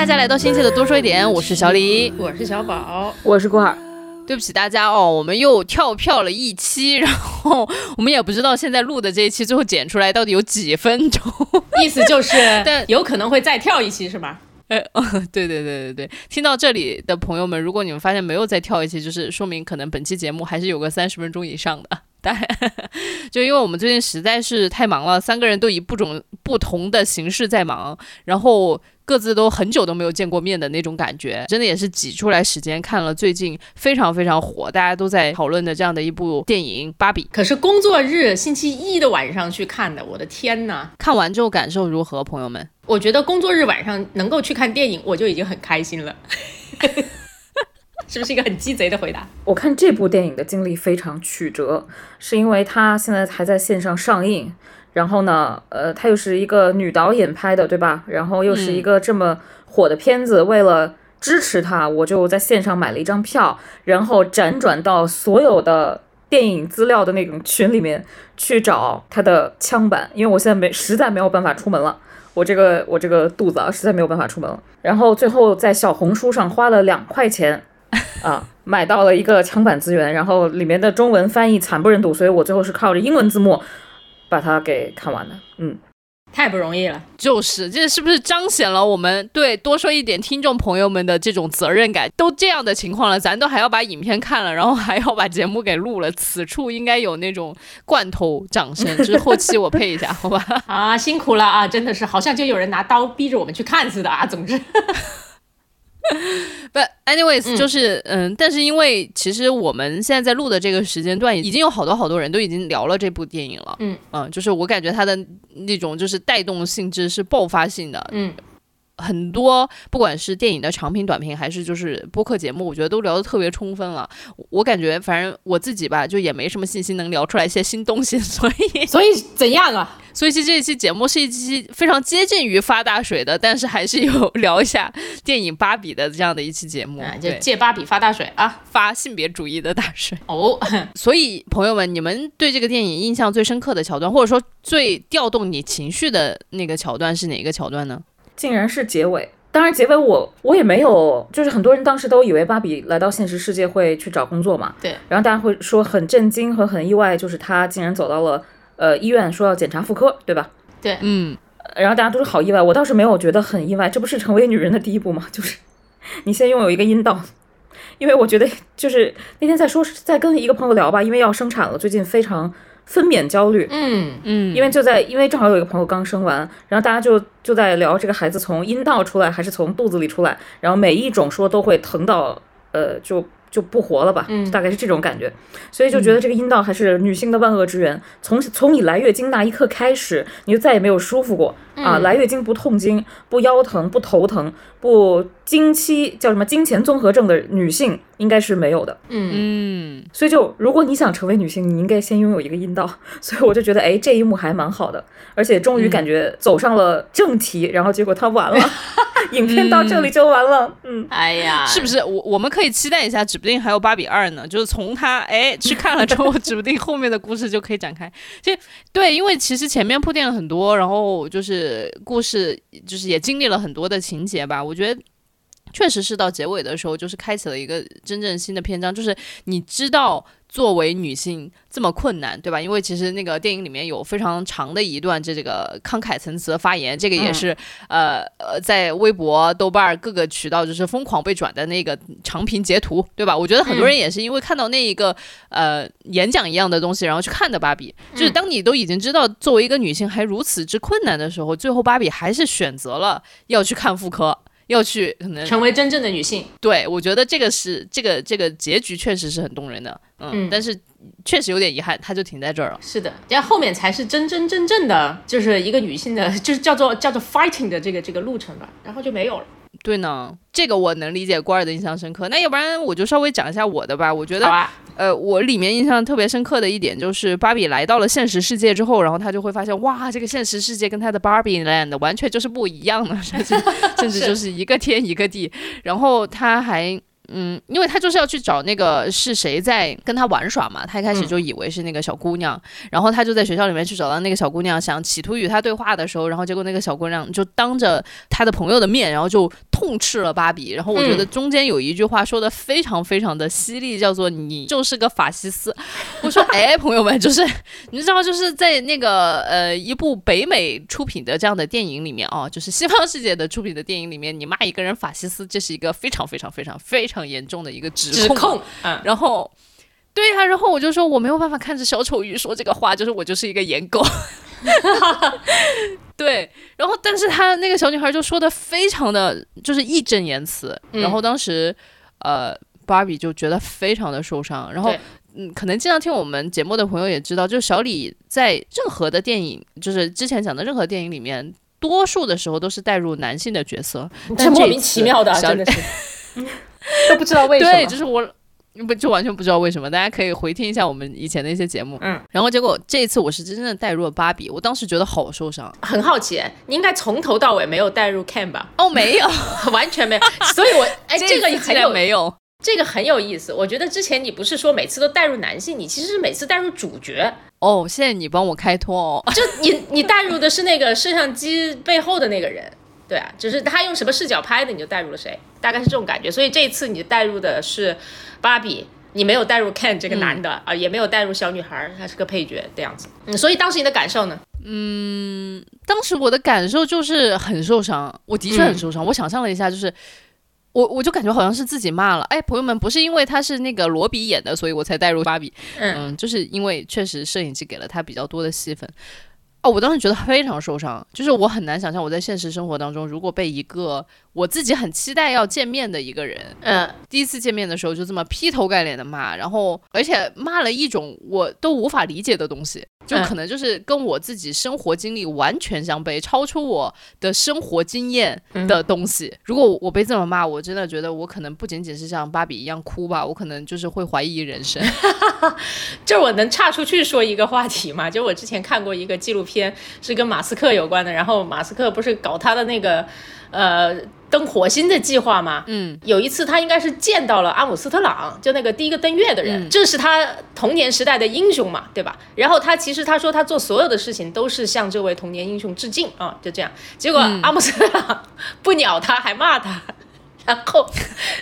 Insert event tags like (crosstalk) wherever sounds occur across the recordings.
迎大家来到新期的多说一点，我是小李，我是小宝，我是郭尔。对不起大家哦，我们又跳票了一期，然后我们也不知道现在录的这一期最后剪出来到底有几分钟，(laughs) 意思就是 (laughs) 但有可能会再跳一期是吧？呃，(laughs) 对对对对对，听到这里的朋友们，如果你们发现没有再跳一期，就是说明可能本期节目还是有个三十分钟以上的。但就因为我们最近实在是太忙了，三个人都以不种不同的形式在忙，然后各自都很久都没有见过面的那种感觉，真的也是挤出来时间看了最近非常非常火，大家都在讨论的这样的一部电影《芭比》。可是工作日星期一的晚上去看的，我的天呐！看完之后感受如何，朋友们？我觉得工作日晚上能够去看电影，我就已经很开心了。(laughs) 是不是一个很鸡贼的回答？我看这部电影的经历非常曲折，是因为它现在还在线上上映，然后呢，呃，它又是一个女导演拍的，对吧？然后又是一个这么火的片子，为了支持她，我就在线上买了一张票，然后辗转到所有的电影资料的那种群里面去找它的枪版，因为我现在没实在没有办法出门了。我这个我这个肚子啊，实在没有办法出门了。然后最后在小红书上花了两块钱。(laughs) 啊，买到了一个枪版资源，然后里面的中文翻译惨不忍睹，所以我最后是靠着英文字幕把它给看完了。嗯，太不容易了，就是这是不是彰显了我们对多说一点听众朋友们的这种责任感？都这样的情况了，咱都还要把影片看了，然后还要把节目给录了，此处应该有那种罐头掌声，就是后期我配一下，好吧？啊，辛苦了啊，真的是好像就有人拿刀逼着我们去看似的啊。总之。(laughs) (laughs) But anyways，就是嗯，但是因为其实我们现在在录的这个时间段，已经有好多好多人都已经聊了这部电影了。嗯嗯，就是我感觉它的那种就是带动性质是爆发性的。嗯。很多不管是电影的长评、短评，还是就是播客节目，我觉得都聊得特别充分了。我感觉反正我自己吧，就也没什么信心能聊出来一些新东西，(laughs) 所以所以怎样啊？(laughs) 所以其实这一期节目是一期非常接近于发大水的，但是还是有聊一下电影《芭比》的这样的一期节目，就借芭比发大水啊，发性别主义的大水哦。(laughs) 所以朋友们，你们对这个电影印象最深刻的桥段，或者说最调动你情绪的那个桥段是哪一个桥段呢？竟然是结尾，当然结尾我我也没有，就是很多人当时都以为芭比来到现实世界会去找工作嘛，对，然后大家会说很震惊和很意外，就是她竟然走到了呃医院说要检查妇科，对吧？对，嗯，然后大家都是好意外，我倒是没有觉得很意外，这不是成为女人的第一步吗？就是 (laughs) 你先拥有一个阴道，因为我觉得就是那天在说在跟一个朋友聊吧，因为要生产了，最近非常。分娩焦虑，嗯嗯，因为就在因为正好有一个朋友刚生完，然后大家就就在聊这个孩子从阴道出来还是从肚子里出来，然后每一种说都会疼到，呃就。就不活了吧，大概是这种感觉，所以就觉得这个阴道还是女性的万恶之源。从从你来月经那一刻开始，你就再也没有舒服过啊！来月经不痛经、不腰疼、不头疼、不经期叫什么经前综合症的女性应该是没有的。嗯嗯，所以就如果你想成为女性，你应该先拥有一个阴道。(laughs) 所以我就觉得，哎，这一幕还蛮好的，而且终于感觉走上了正题，然后结果它完了。(laughs) 影片到这里就完了，嗯，哎呀，是不是？我我们可以期待一下，指不定还有芭比二呢。就是从他哎去看了之后，指不定后面的故事就可以展开。就对，因为其实前面铺垫了很多，然后就是呃故事就是也经历了很多的情节吧。我觉得。确实是到结尾的时候，就是开启了一个真正新的篇章。就是你知道，作为女性这么困难，对吧？因为其实那个电影里面有非常长的一段这这个慷慨陈词的发言，这个也是呃呃，在微博、豆瓣各个渠道就是疯狂被转的那个长评截图，对吧？我觉得很多人也是因为看到那一个呃演讲一样的东西，然后去看的芭比。就是当你都已经知道作为一个女性还如此之困难的时候，最后芭比还是选择了要去看妇科。要去可能成为真正的女性，对我觉得这个是这个这个结局确实是很动人的，嗯，但是确实有点遗憾，它就停在这儿了。是的，然后后面才是真真正正的，就是一个女性的，(laughs) 就是叫做叫做 fighting 的这个这个路程吧，然后就没有了。对呢，这个我能理解，郭儿的印象深刻。那要不然我就稍微讲一下我的吧。我觉得，呃，我里面印象特别深刻的一点就是芭比来到了现实世界之后，然后她就会发现，哇，这个现实世界跟她的 Barbie Land 完全就是不一样的，甚至 (laughs) 甚至就是一个天一个地。然后她还。嗯，因为他就是要去找那个是谁在跟他玩耍嘛，他一开始就以为是那个小姑娘，然后他就在学校里面去找到那个小姑娘，想企图与她对话的时候，然后结果那个小姑娘就当着他的朋友的面，然后就痛斥了芭比。然后我觉得中间有一句话说的非常非常的犀利，叫做“你就是个法西斯”。(laughs) 我说，哎，朋友们，就是你知道，就是在那个呃一部北美出品的这样的电影里面啊，就是西方世界的出品的电影里面，你骂一个人法西斯，这是一个非常非常非常非常严重的一个指控。指控，嗯，然后。对呀，然后我就说我没有办法看着小丑鱼说这个话，就是我就是一个颜狗。(laughs) 对，然后但是他那个小女孩就说的非常的就是义正言辞，然后当时呃芭比就觉得非常的受伤，然后嗯，可能经常听我们节目的朋友也知道，就是小李在任何的电影，就是之前讲的任何电影里面，多数的时候都是带入男性的角色，但是莫名其妙的，真的是。(laughs) 都不知道为什么，对，就是我。不就完全不知道为什么？大家可以回听一下我们以前的一些节目。嗯，然后结果这一次我是真正的带入了芭比，我当时觉得好受伤。很好奇，你应该从头到尾没有带入 Ken 吧？哦，没有，(laughs) 完全没有。所以我 (laughs) 哎，这个很有没有？这个很有意思。我觉得之前你不是说每次都带入男性，你其实是每次带入主角。哦，现在你帮我开脱哦。就你你带入的是那个摄像机背后的那个人。对啊，就是他用什么视角拍的，你就带入了谁，大概是这种感觉。所以这一次你带入的是芭比，你没有带入 Ken 这个男的啊，也没有带入小女孩，她是个配角这样子。嗯，所以当时你的感受呢？嗯，当时我的感受就是很受伤，我的确很受伤。我想象了一下，就是我我就感觉好像是自己骂了。哎，朋友们，不是因为他是那个罗比演的，所以我才带入芭比。嗯，就是因为确实摄影机给了他比较多的戏份。哦，我当时觉得非常受伤，就是我很难想象我在现实生活当中，如果被一个我自己很期待要见面的一个人，嗯，第一次见面的时候就这么劈头盖脸的骂，然后而且骂了一种我都无法理解的东西。就可能就是跟我自己生活经历完全相悖，超出我的生活经验的东西。如果我被这么骂，我真的觉得我可能不仅仅是像芭比一样哭吧，我可能就是会怀疑人生。(laughs) 就是我能岔出去说一个话题嘛？就我之前看过一个纪录片，是跟马斯克有关的。然后马斯克不是搞他的那个呃。登火星的计划嘛，嗯，有一次他应该是见到了阿姆斯特朗，就那个第一个登月的人，这是他童年时代的英雄嘛，对吧？然后他其实他说他做所有的事情都是向这位童年英雄致敬啊，就这样。结果阿姆斯特朗不鸟他，还骂他，然后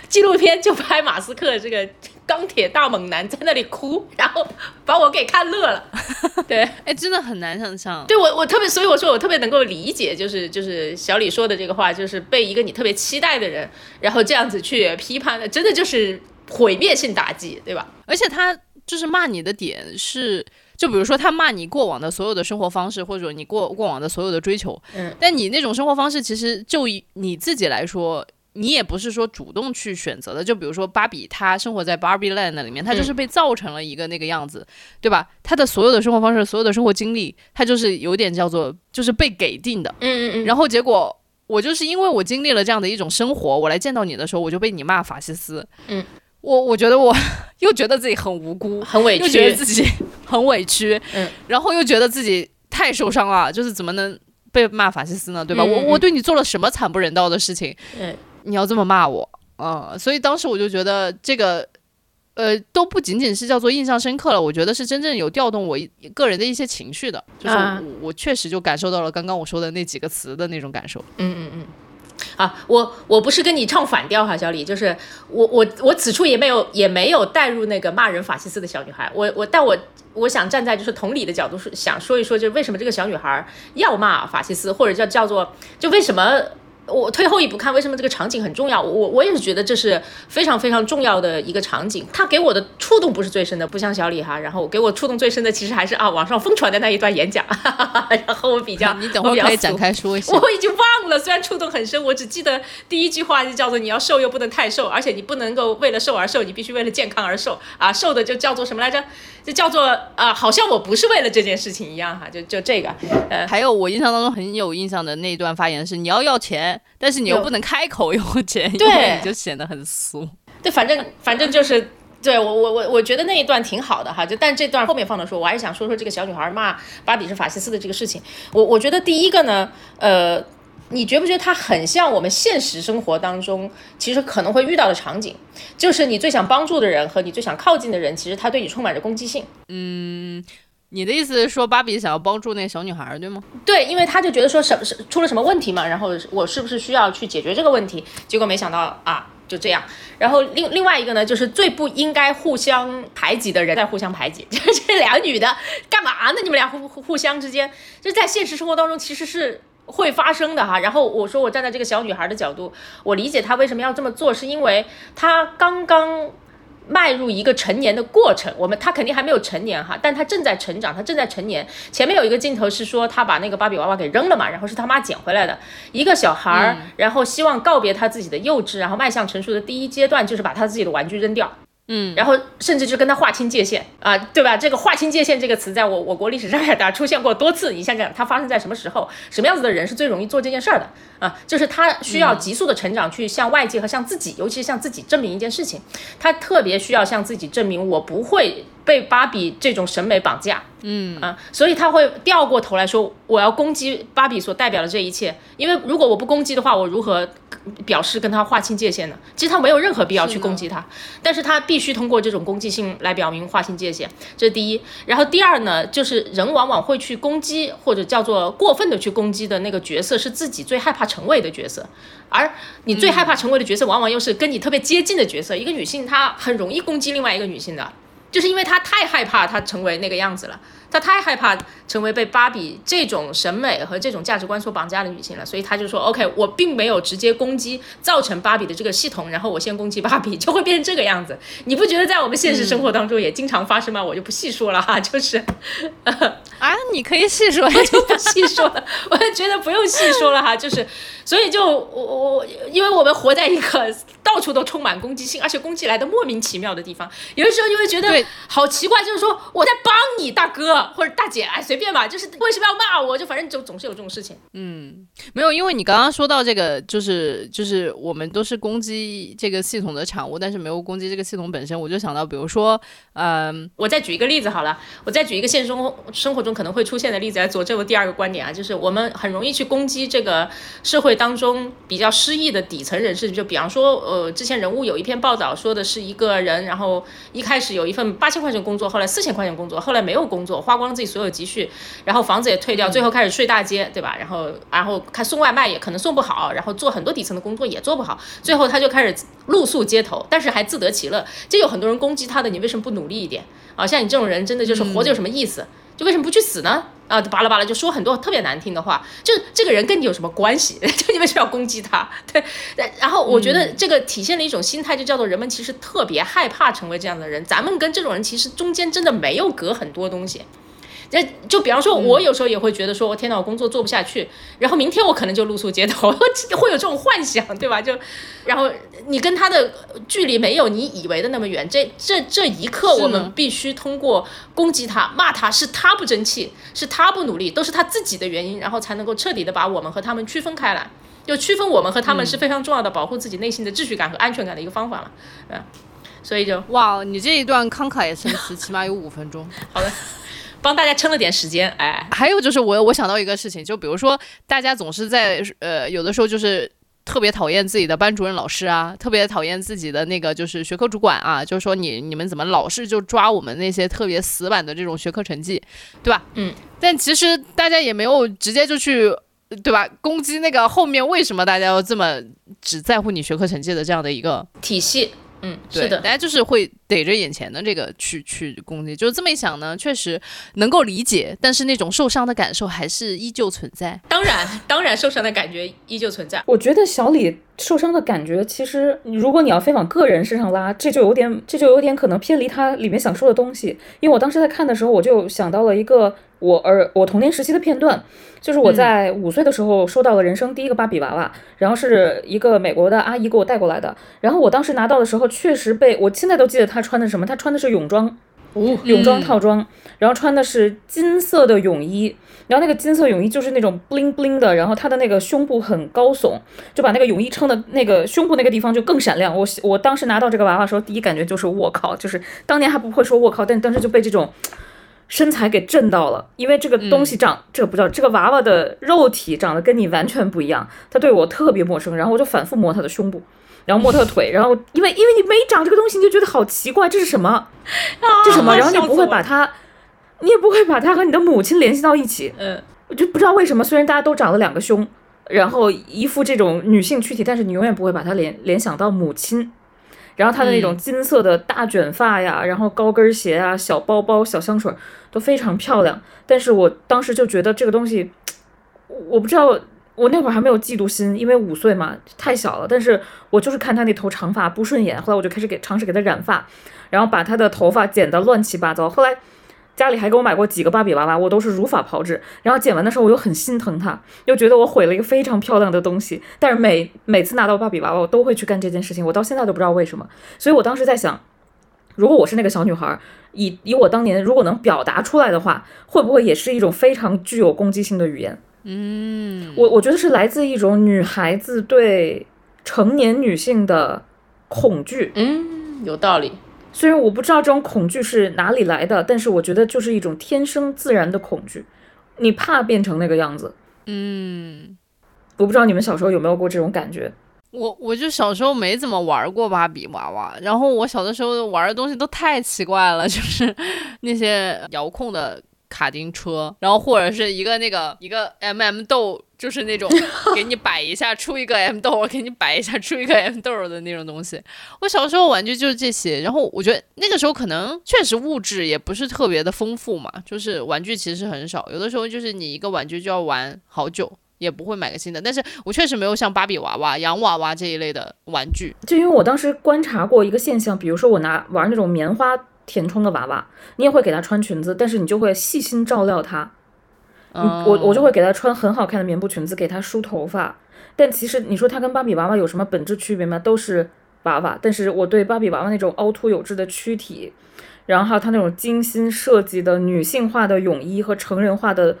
纪录片就拍马斯克这个。钢铁大猛男在那里哭，然后把我给看乐了。(laughs) 对，哎，真的很难想象。对我，我特别，所以我说我特别能够理解，就是就是小李说的这个话，就是被一个你特别期待的人，然后这样子去批判的，真的就是毁灭性打击，对吧？而且他就是骂你的点是，就比如说他骂你过往的所有的生活方式，或者你过过往的所有的追求，嗯，但你那种生活方式，其实就以你自己来说。你也不是说主动去选择的，就比如说芭比，她生活在 Barbie Land 里面，她就是被造成了一个那个样子，对吧？她的所有的生活方式，所有的生活经历，她就是有点叫做就是被给定的。嗯嗯嗯。然后结果我就是因为我经历了这样的一种生活，我来见到你的时候，我就被你骂法西斯。嗯。我我觉得我 (laughs) 又觉得自己很无辜，(laughs) 很委屈，又觉得自己很委屈。嗯。然后又觉得自己太受伤了，就是怎么能被骂法西斯呢？对吧？我我对你做了什么惨不忍道的事情？嗯。你要这么骂我啊！所以当时我就觉得这个，呃，都不仅仅是叫做印象深刻了，我觉得是真正有调动我个人的一些情绪的，就是我确实就感受到了刚刚我说的那几个词的那种感受。嗯嗯嗯。啊，我我不是跟你唱反调哈，小李，就是我我我此处也没有也没有带入那个骂人法西斯的小女孩，我我但我我想站在就是同理的角度是想说一说，就是为什么这个小女孩要骂法西斯，或者叫叫做就为什么。我退后一步看，为什么这个场景很重要？我我也是觉得这是非常非常重要的一个场景。他给我的触动不是最深的，不像小李哈。然后给我触动最深的，其实还是啊网上疯传的那一段演讲。(laughs) 然后我比较，(laughs) 你等会可以展开说一下。我已经忘了，虽然触动很深，我只记得第一句话就叫做“你要瘦又不能太瘦，而且你不能够为了瘦而瘦，你必须为了健康而瘦啊”。瘦的就叫做什么来着？就叫做啊，好像我不是为了这件事情一样哈。就就这个，呃，还有我印象当中很有印象的那一段发言是：你要要钱。但是你又不能开口用钱，对，你就显得很俗。对，反正反正就是，对我我我我觉得那一段挺好的哈。就但这段后面放的时候，我还是想说说这个小女孩骂巴比是法西斯的这个事情。我我觉得第一个呢，呃，你觉不觉得它很像我们现实生活当中其实可能会遇到的场景？就是你最想帮助的人和你最想靠近的人，其实他对你充满着攻击性。嗯。你的意思是说，芭比想要帮助那小女孩，对吗？对，因为他就觉得说什么是出了什么问题嘛，然后我是不是需要去解决这个问题？结果没想到啊，就这样。然后另另外一个呢，就是最不应该互相排挤的人在互相排挤，就 (laughs) 这俩女的干嘛呢？你们俩互互互相之间，就在现实生活当中其实是会发生的哈。然后我说我站在这个小女孩的角度，我理解她为什么要这么做，是因为她刚刚。迈入一个成年的过程，我们他肯定还没有成年哈，但他正在成长，他正在成年。前面有一个镜头是说他把那个芭比娃娃给扔了嘛，然后是他妈捡回来的一个小孩儿，然后希望告别他自己的幼稚，然后迈向成熟的第一阶段就是把他自己的玩具扔掉。嗯，然后甚至就跟他划清界限啊，对吧？这个划清界限这个词，在我我国历史上也出现过多次。你想想，它发生在什么时候？什么样子的人是最容易做这件事儿的啊？就是他需要急速的成长，去向外界和向自己，尤其是向自己证明一件事情。他特别需要向自己证明，我不会被芭比这种审美绑架。嗯啊，所以他会掉过头来说，我要攻击芭比所代表的这一切。因为如果我不攻击的话，我如何表示跟他划清界限呢？其实他没有任何必要去攻击他，但是他必须通过这种攻击性来表明划清界限，这是第一。然后第二呢，就是人往往会去攻击或者叫做过分的去攻击的那个角色，是自己最害怕成为的角色，而你最害怕成为的角色，往往又是跟你特别接近的角色。一个女性她很容易攻击另外一个女性的。就是因为他太害怕他成为那个样子了，他太害怕成为被芭比这种审美和这种价值观所绑架的女性了，所以他就说：“OK，我并没有直接攻击造成芭比的这个系统，然后我先攻击芭比，就会变成这个样子。你不觉得在我们现实生活当中也经常发生吗？我就不细说了哈，(laughs) 就是啊，你可以细说，(laughs) 就不细说了，(laughs) 我就觉得不用细说了哈，就是所以就我我因为我们活在一个 (laughs) 到处都充满攻击性，而且攻击来的莫名其妙的地方，有的时候就会觉得。好奇怪，就是说我在帮你大哥或者大姐，哎，随便吧，就是为什么要骂我？就反正就总是有这种事情。嗯，没有，因为你刚刚说到这个，就是就是我们都是攻击这个系统的产物，但是没有攻击这个系统本身。我就想到，比如说，嗯，我再举一个例子好了，我再举一个现实生活生活中可能会出现的例子来佐证我第二个观点啊，就是我们很容易去攻击这个社会当中比较失意的底层人士，就比方说，呃，之前人物有一篇报道说的是一个人，然后一开始有一份。八千块钱工作，后来四千块钱工作，后来没有工作，花光了自己所有积蓄，然后房子也退掉，最后开始睡大街，对吧？然后，然后开送外卖也可能送不好，然后做很多底层的工作也做不好，最后他就开始露宿街头，但是还自得其乐。就有很多人攻击他的，你为什么不努力一点啊？像你这种人，真的就是活着有什么意思？就为什么不去死呢？啊，巴拉巴拉就说很多特别难听的话，就这个人跟你有什么关系？(laughs) 就你为什么要攻击他？(laughs) 对，然后我觉得这个体现了一种心态，就叫做人们其实特别害怕成为这样的人。咱们跟这种人其实中间真的没有隔很多东西。那就比方说，我有时候也会觉得说，我天呐，我工作做不下去，然后明天我可能就露宿街头，(laughs) 会有这种幻想，对吧？就，然后你跟他的距离没有你以为的那么远，这这这一刻，我们必须通过攻击他、骂他，是他不争气，是他不努力，都是他自己的原因，然后才能够彻底的把我们和他们区分开来，就区分我们和他们是非常重要的保护自己内心的秩序感和安全感的一个方法了，嗯，所以就哇，你这一段慷慨也深词起码有五分钟，(laughs) 好的。帮大家撑了点时间，哎，还有就是我我想到一个事情，就比如说大家总是在呃有的时候就是特别讨厌自己的班主任老师啊，特别讨厌自己的那个就是学科主管啊，就是说你你们怎么老是就抓我们那些特别死板的这种学科成绩，对吧？嗯，但其实大家也没有直接就去对吧攻击那个后面为什么大家要这么只在乎你学科成绩的这样的一个体系。嗯，是的，大家就是会逮着眼前的这个去去攻击，就是这么一想呢，确实能够理解，但是那种受伤的感受还是依旧存在。当然，当然，受伤的感觉依旧存在。我觉得小李受伤的感觉，其实如果你要非往个人身上拉，这就有点，这就有点可能偏离他里面想说的东西。因为我当时在看的时候，我就想到了一个我儿我童年时期的片段。就是我在五岁的时候收到了人生第一个芭比娃娃，然后是一个美国的阿姨给我带过来的。然后我当时拿到的时候，确实被我现在都记得她穿的什么，她穿的是泳装，泳装套装，然后穿的是金色的泳衣，然后那个金色泳衣就是那种 bling bling 的，然后她的那个胸部很高耸，就把那个泳衣撑的那个胸部那个地方就更闪亮。我我当时拿到这个娃娃的时候，第一感觉就是我靠，就是当年还不会说我靠，但当时就被这种。身材给震到了，因为这个东西长，这个不叫这个娃娃的肉体长得跟你完全不一样，他对我特别陌生，然后我就反复摸他的胸部，然后摸他的腿，(laughs) 然后因为因为你没长这个东西，你就觉得好奇怪，这是什么？(laughs) 这什么？然后你不会把它，你也不会把它和你的母亲联系到一起。嗯，我就不知道为什么，虽然大家都长了两个胸，然后一副这种女性躯体，但是你永远不会把它联联想到母亲。然后她的那种金色的大卷发呀，然后高跟鞋啊，小包包、小香水都非常漂亮。但是我当时就觉得这个东西，我不知道，我那会儿还没有嫉妒心，因为五岁嘛，太小了。但是我就是看她那头长发不顺眼，后来我就开始给尝试给她染发，然后把她的头发剪得乱七八糟。后来。家里还给我买过几个芭比娃娃，我都是如法炮制。然后剪完的时候，我又很心疼她，又觉得我毁了一个非常漂亮的东西。但是每每次拿到芭比娃娃，我都会去干这件事情。我到现在都不知道为什么。所以我当时在想，如果我是那个小女孩，以以我当年如果能表达出来的话，会不会也是一种非常具有攻击性的语言？嗯，我我觉得是来自一种女孩子对成年女性的恐惧。嗯，有道理。虽然我不知道这种恐惧是哪里来的，但是我觉得就是一种天生自然的恐惧。你怕变成那个样子，嗯，我不知道你们小时候有没有过这种感觉。我我就小时候没怎么玩过芭比娃娃，然后我小的时候玩的东西都太奇怪了，就是 (laughs) 那些遥控的卡丁车，然后或者是一个那个一个 M M 豆。就是那种 (laughs) 给你摆一下出一个 M 豆，给你摆一下出一个 M 豆的那种东西。我小时候玩具就是这些，然后我觉得那个时候可能确实物质也不是特别的丰富嘛，就是玩具其实很少，有的时候就是你一个玩具就要玩好久，也不会买个新的。但是我确实没有像芭比娃娃、洋娃娃这一类的玩具，就因为我当时观察过一个现象，比如说我拿玩那种棉花填充的娃娃，你也会给它穿裙子，但是你就会细心照料她。我我就会给她穿很好看的棉布裙子，给她梳头发。但其实你说她跟芭比娃娃有什么本质区别吗？都是娃娃。但是我对芭比娃娃那种凹凸有致的躯体，然后还有她那种精心设计的女性化的泳衣和成人化的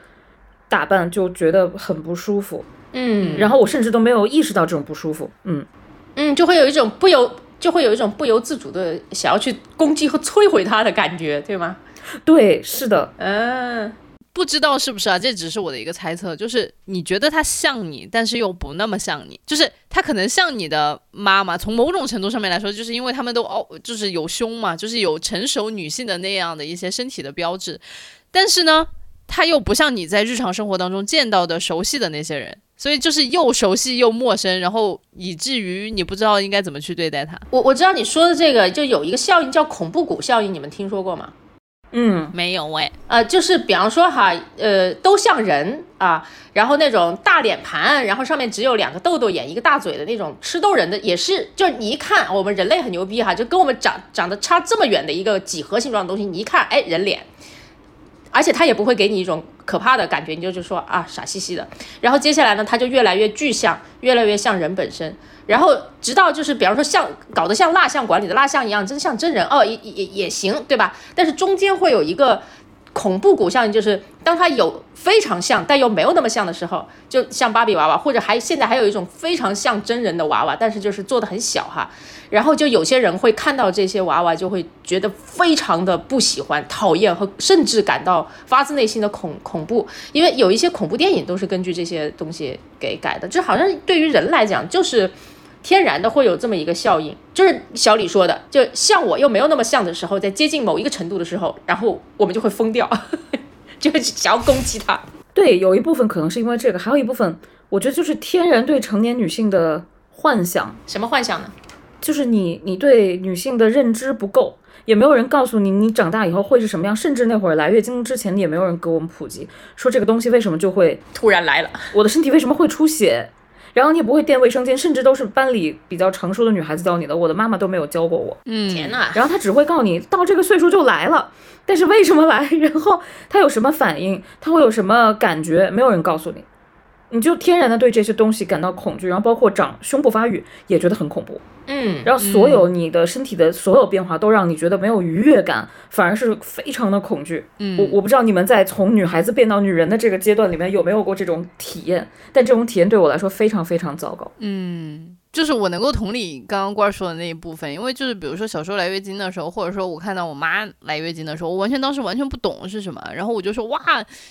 打扮，就觉得很不舒服。嗯，然后我甚至都没有意识到这种不舒服。嗯嗯，就会有一种不由就会有一种不由自主的想要去攻击和摧毁她的感觉，对吗？对，是的。嗯。不知道是不是啊？这只是我的一个猜测，就是你觉得他像你，但是又不那么像你，就是他可能像你的妈妈。从某种程度上面来说，就是因为他们都哦，就是有胸嘛，就是有成熟女性的那样的一些身体的标志。但是呢，他又不像你在日常生活当中见到的熟悉的那些人，所以就是又熟悉又陌生，然后以至于你不知道应该怎么去对待他。我我知道你说的这个，就有一个效应叫恐怖谷效应，你们听说过吗？嗯，没有哎，呃，就是比方说哈，呃，都像人啊，然后那种大脸盘，然后上面只有两个痘痘眼，一个大嘴的那种吃豆人的，也是，就是你一看我们人类很牛逼哈，就跟我们长长得差这么远的一个几何形状的东西，你一看，哎，人脸，而且他也不会给你一种可怕的感觉，你就就说啊，傻兮兮的，然后接下来呢，他就越来越具象，越来越像人本身。然后直到就是，比方说像搞得像蜡像馆里的蜡像一样，真像真人哦，也也也行，对吧？但是中间会有一个恐怖谷效应，就是当它有非常像但又没有那么像的时候，就像芭比娃娃，或者还现在还有一种非常像真人的娃娃，但是就是做的很小哈。然后就有些人会看到这些娃娃，就会觉得非常的不喜欢、讨厌和甚至感到发自内心的恐恐怖，因为有一些恐怖电影都是根据这些东西给改的，就好像对于人来讲就是。天然的会有这么一个效应，就是小李说的，就像我又没有那么像的时候，在接近某一个程度的时候，然后我们就会疯掉，(laughs) 就想要攻击他。对，有一部分可能是因为这个，还有一部分我觉得就是天然对成年女性的幻想。什么幻想呢？就是你你对女性的认知不够，也没有人告诉你你长大以后会是什么样，甚至那会儿来月经之前，也没有人给我们普及说这个东西为什么就会突然来了，我的身体为什么会出血。然后你也不会垫卫生巾，甚至都是班里比较成熟的女孩子教你的。我的妈妈都没有教过我。嗯，天呐，然后她只会告诉你，到这个岁数就来了，但是为什么来？(laughs) 然后她有什么反应？她会有什么感觉？没有人告诉你。你就天然的对这些东西感到恐惧，然后包括长胸部发育也觉得很恐怖，嗯，然后所有你的身体的所有变化都让你觉得没有愉悦感，反而是非常的恐惧。嗯，我我不知道你们在从女孩子变到女人的这个阶段里面有没有过这种体验，但这种体验对我来说非常非常糟糕。嗯。就是我能够同理刚刚官儿说的那一部分，因为就是比如说小时候来月经的时候，或者说我看到我妈来月经的时候，我完全当时完全不懂是什么，然后我就说哇，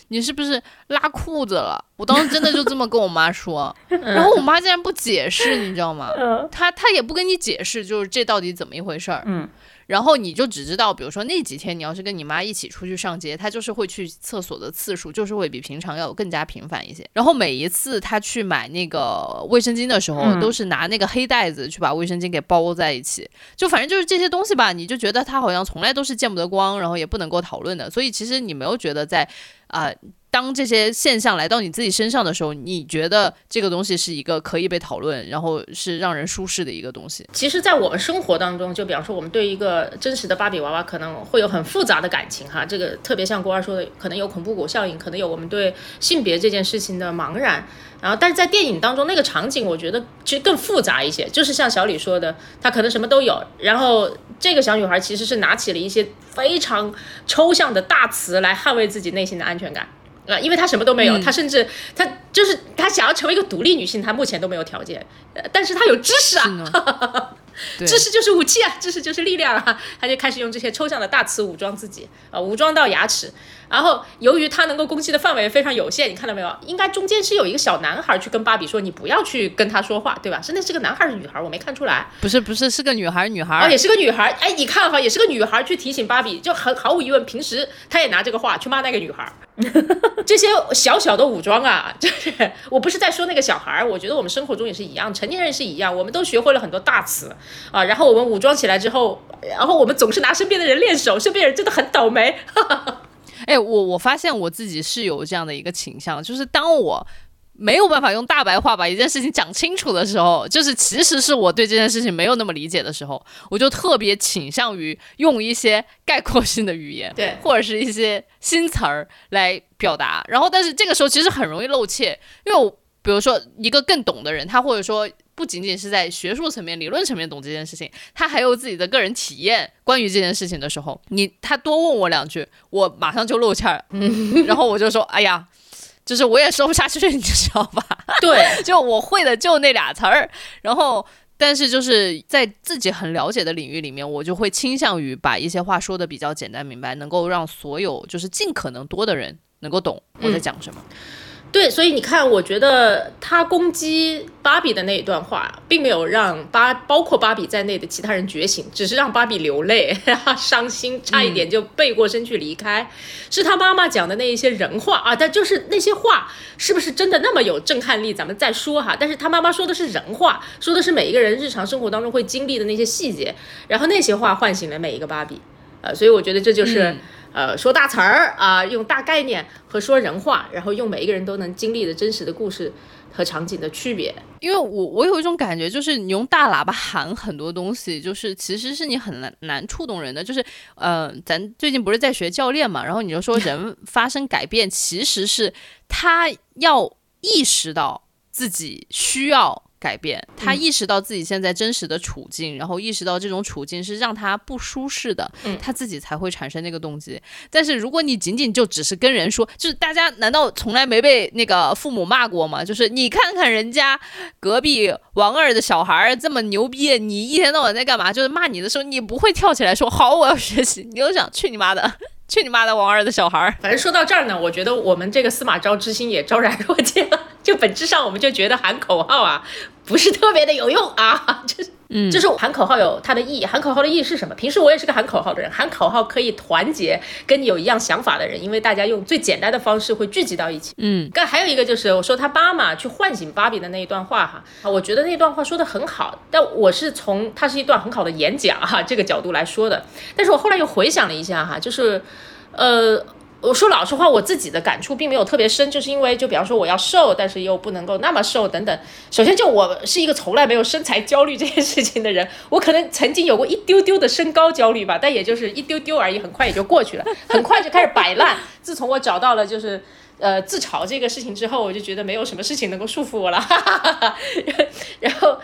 你是不是拉裤子了？我当时真的就这么跟我妈说，(laughs) 然后我妈竟然不解释，你知道吗？她她也不跟你解释，就是这到底怎么一回事儿。嗯。然后你就只知道，比如说那几天你要是跟你妈一起出去上街，她就是会去厕所的次数就是会比平常要更加频繁一些。然后每一次她去买那个卫生巾的时候，都是拿那个黑袋子去把卫生巾给包在一起。就反正就是这些东西吧，你就觉得她好像从来都是见不得光，然后也不能够讨论的。所以其实你没有觉得在啊。当这些现象来到你自己身上的时候，你觉得这个东西是一个可以被讨论，然后是让人舒适的一个东西。其实，在我们生活当中，就比方说，我们对一个真实的芭比娃娃可能会有很复杂的感情哈。这个特别像郭二说的，可能有恐怖谷效应，可能有我们对性别这件事情的茫然。然后，但是在电影当中那个场景，我觉得其实更复杂一些。就是像小李说的，他可能什么都有。然后，这个小女孩其实是拿起了一些非常抽象的大词来捍卫自己内心的安全感。呃，因为她什么都没有，她甚至她就是她想要成为一个独立女性，她目前都没有条件，呃，但是她有知识啊。(laughs) 知识就是武器啊，知识就是力量啊！她就开始用这些抽象的大词武装自己，啊，武装到牙齿。然后由于她能够攻击的范围非常有限，你看到没有？应该中间是有一个小男孩去跟芭比说：“你不要去跟他说话，对吧？”是那是个男孩是女孩？我没看出来。不是不是，是个女孩，女孩。哦，也是个女孩。哎，你看哈，也是个女孩去提醒芭比，就很毫无疑问，平时她也拿这个话去骂那个女孩。(laughs) 这些小小的武装啊，(laughs) 就是我不是在说那个小孩儿，我觉得我们生活中也是一样，成年人是一样，我们都学会了很多大词。啊，然后我们武装起来之后，然后我们总是拿身边的人练手，身边人真的很倒霉。(laughs) 哎，我我发现我自己是有这样的一个倾向，就是当我没有办法用大白话把一件事情讲清楚的时候，就是其实是我对这件事情没有那么理解的时候，我就特别倾向于用一些概括性的语言，对，或者是一些新词儿来表达。然后，但是这个时候其实很容易露怯，因为我比如说一个更懂的人，他或者说。不仅仅是在学术层面、理论层面懂这件事情，他还有自己的个人体验。关于这件事情的时候，你他多问我两句，我马上就露馅儿，(laughs) 然后我就说：“哎呀，就是我也说不下去，(laughs) 你知道吧？”对，(laughs) 就我会的就那俩词儿。然后，但是就是在自己很了解的领域里面，我就会倾向于把一些话说的比较简单明白，能够让所有就是尽可能多的人能够懂我在讲什么。对，所以你看，我觉得他攻击芭比的那一段话，并没有让芭包括芭比在内的其他人觉醒，只是让芭比流泪、伤心，差一点就背过身去离开。是他妈妈讲的那一些人话啊，但就是那些话是不是真的那么有震撼力，咱们再说哈。但是他妈妈说的是人话，说的是每一个人日常生活当中会经历的那些细节，然后那些话唤醒了每一个芭比，呃，所以我觉得这就是。呃，说大词儿啊，用大概念和说人话，然后用每一个人都能经历的真实的故事和场景的区别。因为我我有一种感觉，就是你用大喇叭喊很多东西，就是其实是你很难难触动人的。就是呃，咱最近不是在学教练嘛，然后你就说人发生改变，其实是他要意识到自己需要。改变，他意识到自己现在真实的处境，然后意识到这种处境是让他不舒适的，他自己才会产生那个动机。但是如果你仅仅就只是跟人说，就是大家难道从来没被那个父母骂过吗？就是你看看人家隔壁王二的小孩这么牛逼，你一天到晚在干嘛？就是骂你的时候，你不会跳起来说好，我要学习。你就想去你妈的，去你妈的王二的小孩儿。反正说到这儿呢，我觉得我们这个司马昭之心也昭然若揭了。就本质上，我们就觉得喊口号啊，不是特别的有用啊。(laughs) 就是，嗯，就是喊口号有它的意义。喊口号的意义是什么？平时我也是个喊口号的人，喊口号可以团结跟你有一样想法的人，因为大家用最简单的方式会聚集到一起。嗯，但还有一个就是，我说他妈妈去唤醒芭比的那一段话哈，啊，我觉得那段话说的很好，但我是从它是一段很好的演讲哈这个角度来说的。但是我后来又回想了一下哈，就是，呃。我说老实话，我自己的感触并没有特别深，就是因为就比方说我要瘦，但是又不能够那么瘦等等。首先就我是一个从来没有身材焦虑这件事情的人，我可能曾经有过一丢丢的身高焦虑吧，但也就是一丢丢而已，很快也就过去了，很快就开始摆烂。自从我找到了就是呃自嘲这个事情之后，我就觉得没有什么事情能够束缚我了，(laughs) 然后。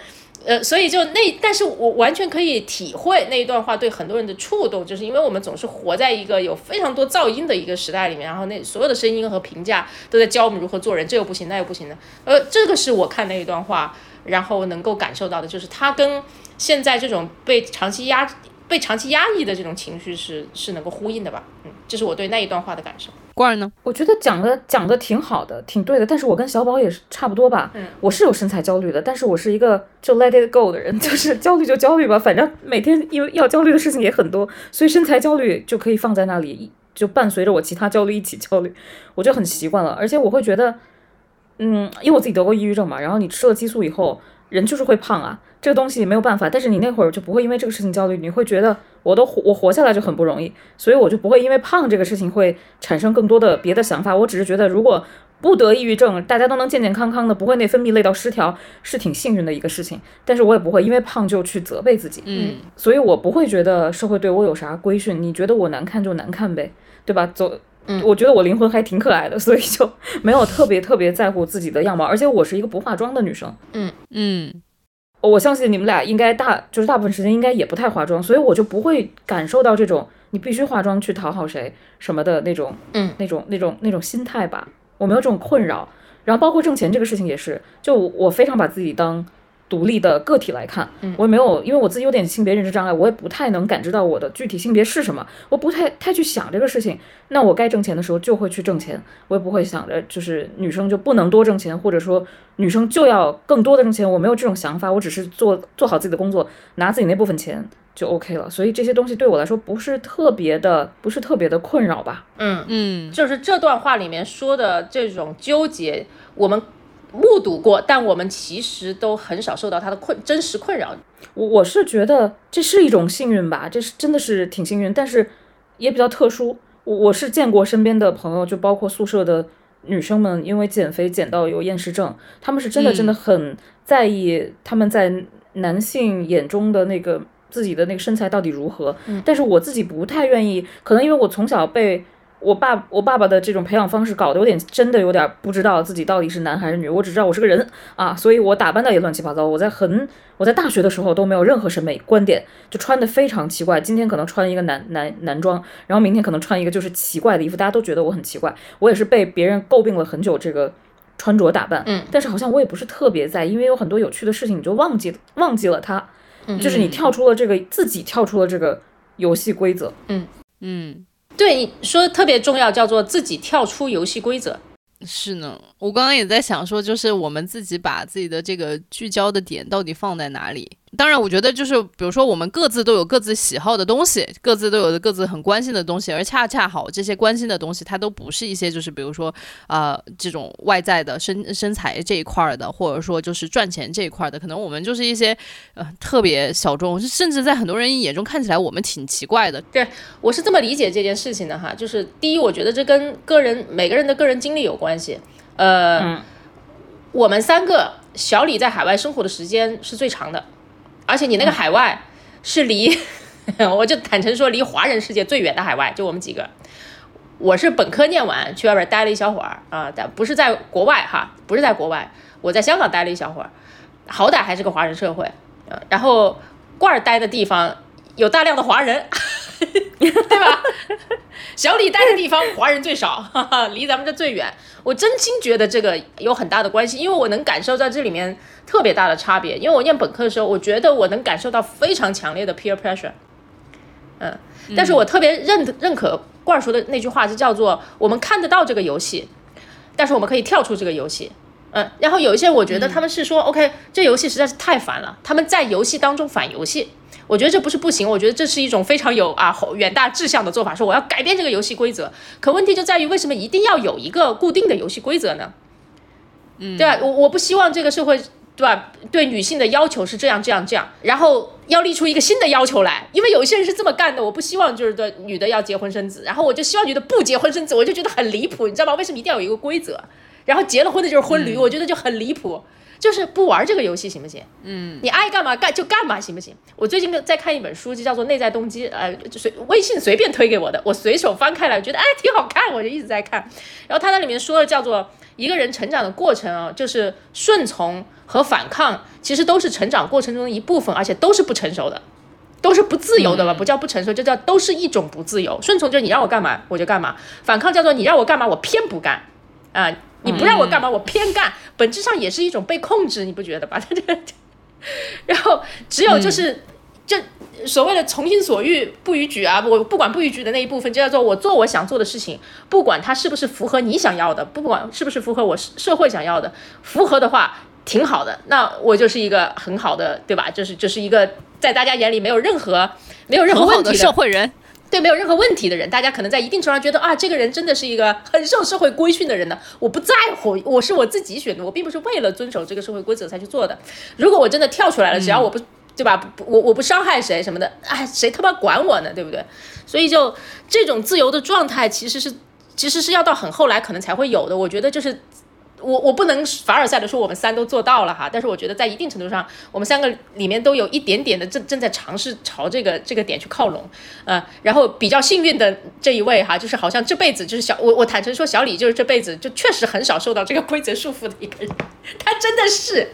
呃，所以就那，但是我完全可以体会那一段话对很多人的触动，就是因为我们总是活在一个有非常多噪音的一个时代里面，然后那所有的声音和评价都在教我们如何做人，这又不行，那又不行的。呃，这个是我看那一段话，然后能够感受到的，就是他跟现在这种被长期压、被长期压抑的这种情绪是是能够呼应的吧？嗯，这是我对那一段话的感受。罐儿呢？我觉得讲的讲的挺好的，挺对的。但是我跟小宝也是差不多吧。嗯，我是有身材焦虑的，但是我是一个就 let it go 的人，(laughs) 就是焦虑就焦虑吧，反正每天因为要焦虑的事情也很多，所以身材焦虑就可以放在那里，就伴随着我其他焦虑一起焦虑，我就很习惯了。而且我会觉得，嗯，因为我自己得过抑郁症嘛，然后你吃了激素以后，人就是会胖啊。这个东西没有办法，但是你那会儿就不会因为这个事情焦虑，你会觉得我都活我活下来就很不容易，所以我就不会因为胖这个事情会产生更多的别的想法。我只是觉得，如果不得抑郁症，大家都能健健康康的，不会内分泌累到失调，是挺幸运的一个事情。但是我也不会因为胖就去责备自己，嗯，所以我不会觉得社会对我有啥规训。你觉得我难看就难看呗，对吧？走，我觉得我灵魂还挺可爱的，所以就没有特别特别在乎自己的样貌，而且我是一个不化妆的女生，嗯嗯。我相信你们俩应该大就是大部分时间应该也不太化妆，所以我就不会感受到这种你必须化妆去讨好谁什么的那种，嗯，那种那种那种心态吧。我没有这种困扰，然后包括挣钱这个事情也是，就我非常把自己当。独立的个体来看，我也没有，因为我自己有点性别认知障碍，我也不太能感知到我的具体性别是什么，我不太太去想这个事情。那我该挣钱的时候就会去挣钱，我也不会想着就是女生就不能多挣钱，或者说女生就要更多的挣钱，我没有这种想法，我只是做做好自己的工作，拿自己那部分钱就 OK 了。所以这些东西对我来说不是特别的，不是特别的困扰吧？嗯嗯，就是这段话里面说的这种纠结，我们。目睹过，但我们其实都很少受到他的困真实困扰。我我是觉得这是一种幸运吧，这是真的是挺幸运，但是也比较特殊。我我是见过身边的朋友，就包括宿舍的女生们，因为减肥减到有厌食症，他们是真的真的很在意他们在男性眼中的那个自己的那个身材到底如何。但是我自己不太愿意，可能因为我从小被。我爸我爸爸的这种培养方式搞得有点真的有点不知道自己到底是男还是女，我只知道我是个人啊，所以我打扮的也乱七八糟。我在很我在大学的时候都没有任何审美观点，就穿的非常奇怪。今天可能穿一个男男男装，然后明天可能穿一个就是奇怪的衣服，大家都觉得我很奇怪。我也是被别人诟病了很久这个穿着打扮，嗯，但是好像我也不是特别在，因为有很多有趣的事情你就忘记忘记了它，就是你跳出了这个自己跳出了这个游戏规则，嗯嗯。对你说的特别重要，叫做自己跳出游戏规则。是呢，我刚刚也在想说，就是我们自己把自己的这个聚焦的点到底放在哪里。当然，我觉得就是，比如说，我们各自都有各自喜好的东西，各自都有各自很关心的东西，而恰恰好这些关心的东西，它都不是一些就是，比如说，呃，这种外在的身身材这一块的，或者说就是赚钱这一块的，可能我们就是一些呃特别小众，甚至在很多人眼中看起来我们挺奇怪的。对我是这么理解这件事情的哈，就是第一，我觉得这跟个人每个人的个人经历有关系。呃，我们三个小李在海外生活的时间是最长的。而且你那个海外是离，(laughs) 我就坦诚说离华人世界最远的海外，就我们几个。我是本科念完去外边待了一小会儿啊，但不是在国外哈，不是在国外，我在香港待了一小会儿，好歹还是个华人社会啊。然后罐儿待的地方有大量的华人，(laughs) 对吧？小李待的地方华人最少，哈哈，离咱们这最远。我真心觉得这个有很大的关系，因为我能感受到这里面特别大的差别。因为我念本科的时候，我觉得我能感受到非常强烈的 peer pressure，嗯，但是我特别认认可罐儿说的那句话，就叫做我们看得到这个游戏，但是我们可以跳出这个游戏，嗯，然后有一些我觉得他们是说，OK，这游戏实在是太烦了，他们在游戏当中反游戏。我觉得这不是不行，我觉得这是一种非常有啊远大志向的做法，说我要改变这个游戏规则。可问题就在于，为什么一定要有一个固定的游戏规则呢？嗯，对吧？我我不希望这个社会，对吧？对女性的要求是这样这样这样，然后要立出一个新的要求来，因为有一些人是这么干的。我不希望就是对女的要结婚生子，然后我就希望女的不结婚生子，我就觉得很离谱，你知道吗？为什么一定要有一个规则？然后结了婚的就是婚驴，我觉得就很离谱。就是不玩这个游戏行不行？嗯，你爱干嘛干就干嘛行不行？我最近在看一本书，就叫做《内在动机》，呃，随微信随便推给我的，我随手翻开来，觉得哎挺好看，我就一直在看。然后它那里面说的叫做一个人成长的过程啊，就是顺从和反抗，其实都是成长过程中的一部分，而且都是不成熟的，都是不自由的吧？不叫不成熟，这叫都是一种不自由。顺从就是你让我干嘛我就干嘛，反抗叫做你让我干嘛我偏不干啊。你不让我干嘛，我偏干，本质上也是一种被控制，你不觉得吧？(laughs) 然后只有就是，就所谓的从心所欲不逾矩啊，我不管不逾矩的那一部分，就叫做我做我想做的事情，不管它是不是符合你想要的，不管是不是符合我社会想要的，符合的话挺好的，那我就是一个很好的，对吧？就是就是一个在大家眼里没有任何没有任何问题的社会人。对，没有任何问题的人，大家可能在一定程度上觉得啊，这个人真的是一个很受社会规训的人呢。我不在乎，我是我自己选的，我并不是为了遵守这个社会规则才去做的。如果我真的跳出来了，只要我不，对吧？不，我我不伤害谁什么的，哎，谁他妈管我呢？对不对？所以就这种自由的状态，其实是其实是要到很后来可能才会有的。我觉得就是。我我不能凡尔赛的说我们三都做到了哈，但是我觉得在一定程度上，我们三个里面都有一点点的正正在尝试朝这个这个点去靠拢，呃，然后比较幸运的这一位哈，就是好像这辈子就是小我我坦诚说小李就是这辈子就确实很少受到这个规则束缚的一个人，他真的是，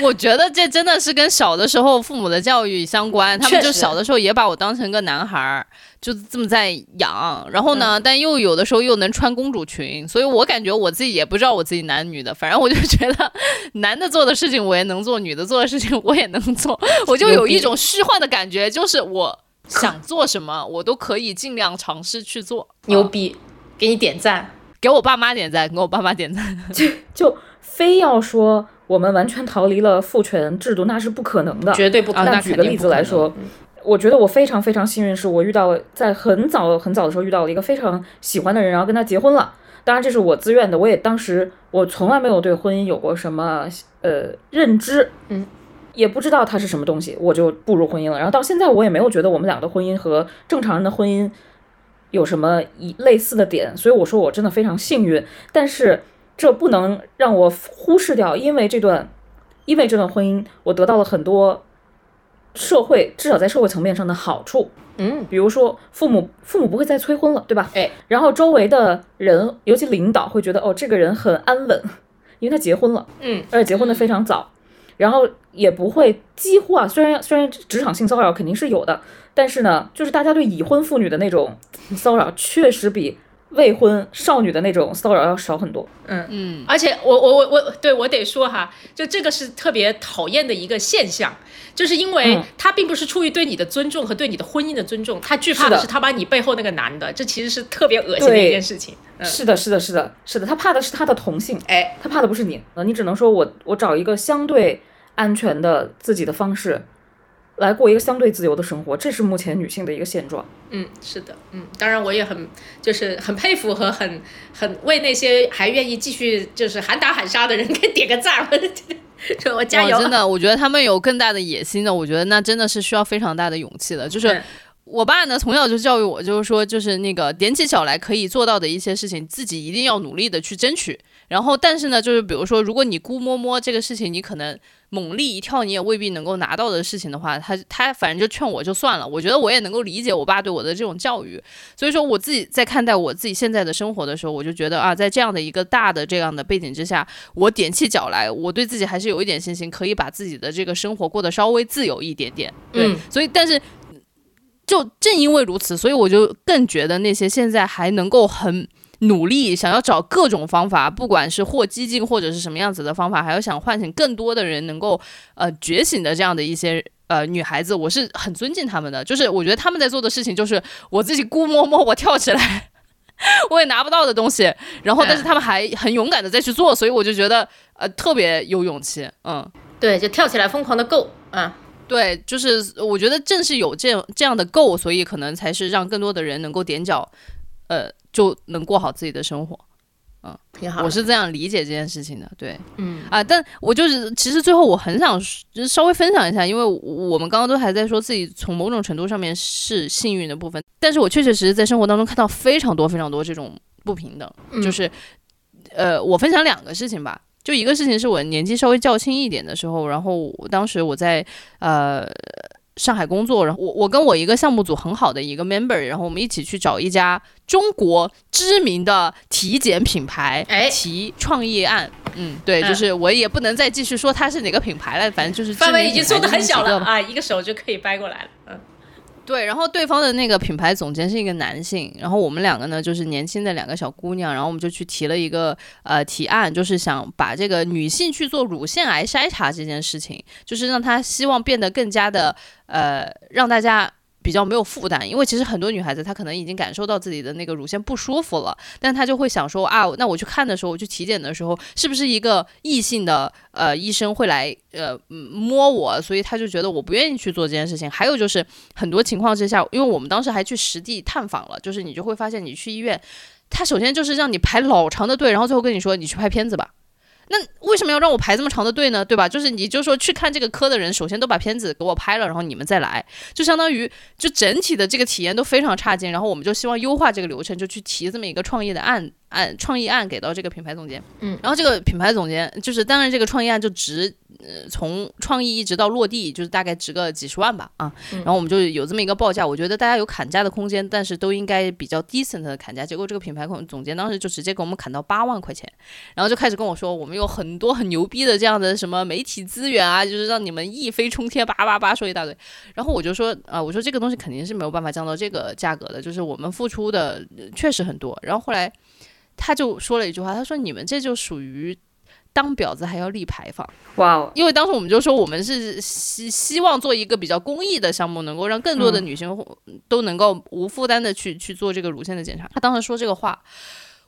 我觉得这真的是跟小的时候父母的教育相关，他们就小的时候也把我当成个男孩儿。就这么在养，然后呢，但又有的时候又能穿公主裙，所以我感觉我自己也不知道我自己男女的，反正我就觉得 (laughs) 男的做的事情我也能做，女的做的事情我也能做，我就有一种虚幻的感觉，就是我想做什么，我都可以尽量尝试去做。牛逼，给你点赞，给我爸妈点赞，给我爸妈点赞。(laughs) 就就非要说我们完全逃离了父权制度，那是不可能的，绝对不可能。那举个例子来说。我觉得我非常非常幸运，是我遇到了在很早很早的时候遇到了一个非常喜欢的人，然后跟他结婚了。当然这是我自愿的，我也当时我从来没有对婚姻有过什么呃认知，嗯，也不知道它是什么东西，我就步入婚姻了。然后到现在我也没有觉得我们俩的婚姻和正常人的婚姻有什么一类似的点，所以我说我真的非常幸运。但是这不能让我忽视掉，因为这段因为这段婚姻，我得到了很多。社会至少在社会层面上的好处，嗯，比如说父母父母不会再催婚了，对吧？哎，然后周围的人，尤其领导会觉得哦，这个人很安稳，因为他结婚了，嗯，而且结婚的非常早，然后也不会几乎啊，虽然虽然职场性骚扰肯定是有的，但是呢，就是大家对已婚妇女的那种骚扰确实比。未婚少女的那种骚扰要少很多，嗯。嗯，而且我我我我对我得说哈，就这个是特别讨厌的一个现象，就是因为他并不是出于对你的尊重和对你的婚姻的尊重，他惧怕的是他把你背后那个男的，这其实是特别恶心的一件事情。是的，是的，是的，是的，他怕的是他的同性，哎，他怕的不是你，呃，你只能说我我找一个相对安全的自己的方式。来过一个相对自由的生活，这是目前女性的一个现状。嗯，是的，嗯，当然我也很就是很佩服和很很为那些还愿意继续就是喊打喊杀的人给点个赞，(laughs) 说我加油！真的，我觉得他们有更大的野心的，我觉得那真的是需要非常大的勇气的。就是我爸呢，从小就教育我，就是说，就是那个踮起脚来可以做到的一些事情，自己一定要努力的去争取。然后，但是呢，就是比如说，如果你估摸摸这个事情，你可能。猛力一跳，你也未必能够拿到的事情的话，他他反正就劝我就算了。我觉得我也能够理解我爸对我的这种教育，所以说我自己在看待我自己现在的生活的时候，我就觉得啊，在这样的一个大的这样的背景之下，我踮起脚来，我对自己还是有一点信心，可以把自己的这个生活过得稍微自由一点点。对，所以但是就正因为如此，所以我就更觉得那些现在还能够很。努力想要找各种方法，不管是或激进或者是什么样子的方法，还要想唤醒更多的人能够呃觉醒的这样的一些呃女孩子，我是很尊敬他们的。就是我觉得他们在做的事情，就是我自己估摸摸我跳起来 (laughs) 我也拿不到的东西，然后但是他们还很勇敢的再去做，所以我就觉得呃特别有勇气。嗯，对，就跳起来疯狂的够啊，对，就是我觉得正是有这样这样的够，所以可能才是让更多的人能够踮脚，呃。就能过好自己的生活，嗯，挺好。我是这样理解这件事情的，对，嗯啊，但我就是其实最后我很想就是稍微分享一下，因为我们刚刚都还在说自己从某种程度上面是幸运的部分，但是我确确实实在生活当中看到非常多非常多这种不平等，就是呃，我分享两个事情吧，就一个事情是我年纪稍微较轻一点的时候，然后当时我在呃。上海工作，然后我我跟我一个项目组很好的一个 member，然后我们一起去找一家中国知名的体检品牌提创业案。嗯，对，就是我也不能再继续说它是哪个品牌了，反正就是范围已经做的很小了啊，一个手就可以掰过来了。嗯，对，然后对方的那个品牌总监是一个男性，然后我们两个呢就是年轻的两个小姑娘，然后我们就去提了一个呃提案，就是想把这个女性去做乳腺癌筛查这件事情，就是让她希望变得更加的呃让大家。比较没有负担，因为其实很多女孩子她可能已经感受到自己的那个乳腺不舒服了，但她就会想说啊，那我去看的时候，我去体检的时候，是不是一个异性的呃医生会来呃摸我？所以她就觉得我不愿意去做这件事情。还有就是很多情况之下，因为我们当时还去实地探访了，就是你就会发现你去医院，他首先就是让你排老长的队，然后最后跟你说你去拍片子吧。那为什么要让我排这么长的队呢？对吧？就是你就说去看这个科的人，首先都把片子给我拍了，然后你们再来，就相当于就整体的这个体验都非常差劲。然后我们就希望优化这个流程，就去提这么一个创业的案案创意案给到这个品牌总监。嗯，然后这个品牌总监就是当然这个创意案就值。呃，从创意一直到落地，就是大概值个几十万吧，啊，然后我们就有这么一个报价，我觉得大家有砍价的空间，但是都应该比较 decent 的砍价。结果这个品牌总总监当时就直接给我们砍到八万块钱，然后就开始跟我说，我们有很多很牛逼的这样的什么媒体资源啊，就是让你们一飞冲天，叭叭叭说一大堆。然后我就说，啊，我说这个东西肯定是没有办法降到这个价格的，就是我们付出的确实很多。然后后来他就说了一句话，他说你们这就属于。当婊子还要立牌坊，哇哦！因为当时我们就说我们是希希望做一个比较公益的项目，能够让更多的女性都能够无负担的去去做这个乳腺的检查。他当时说这个话。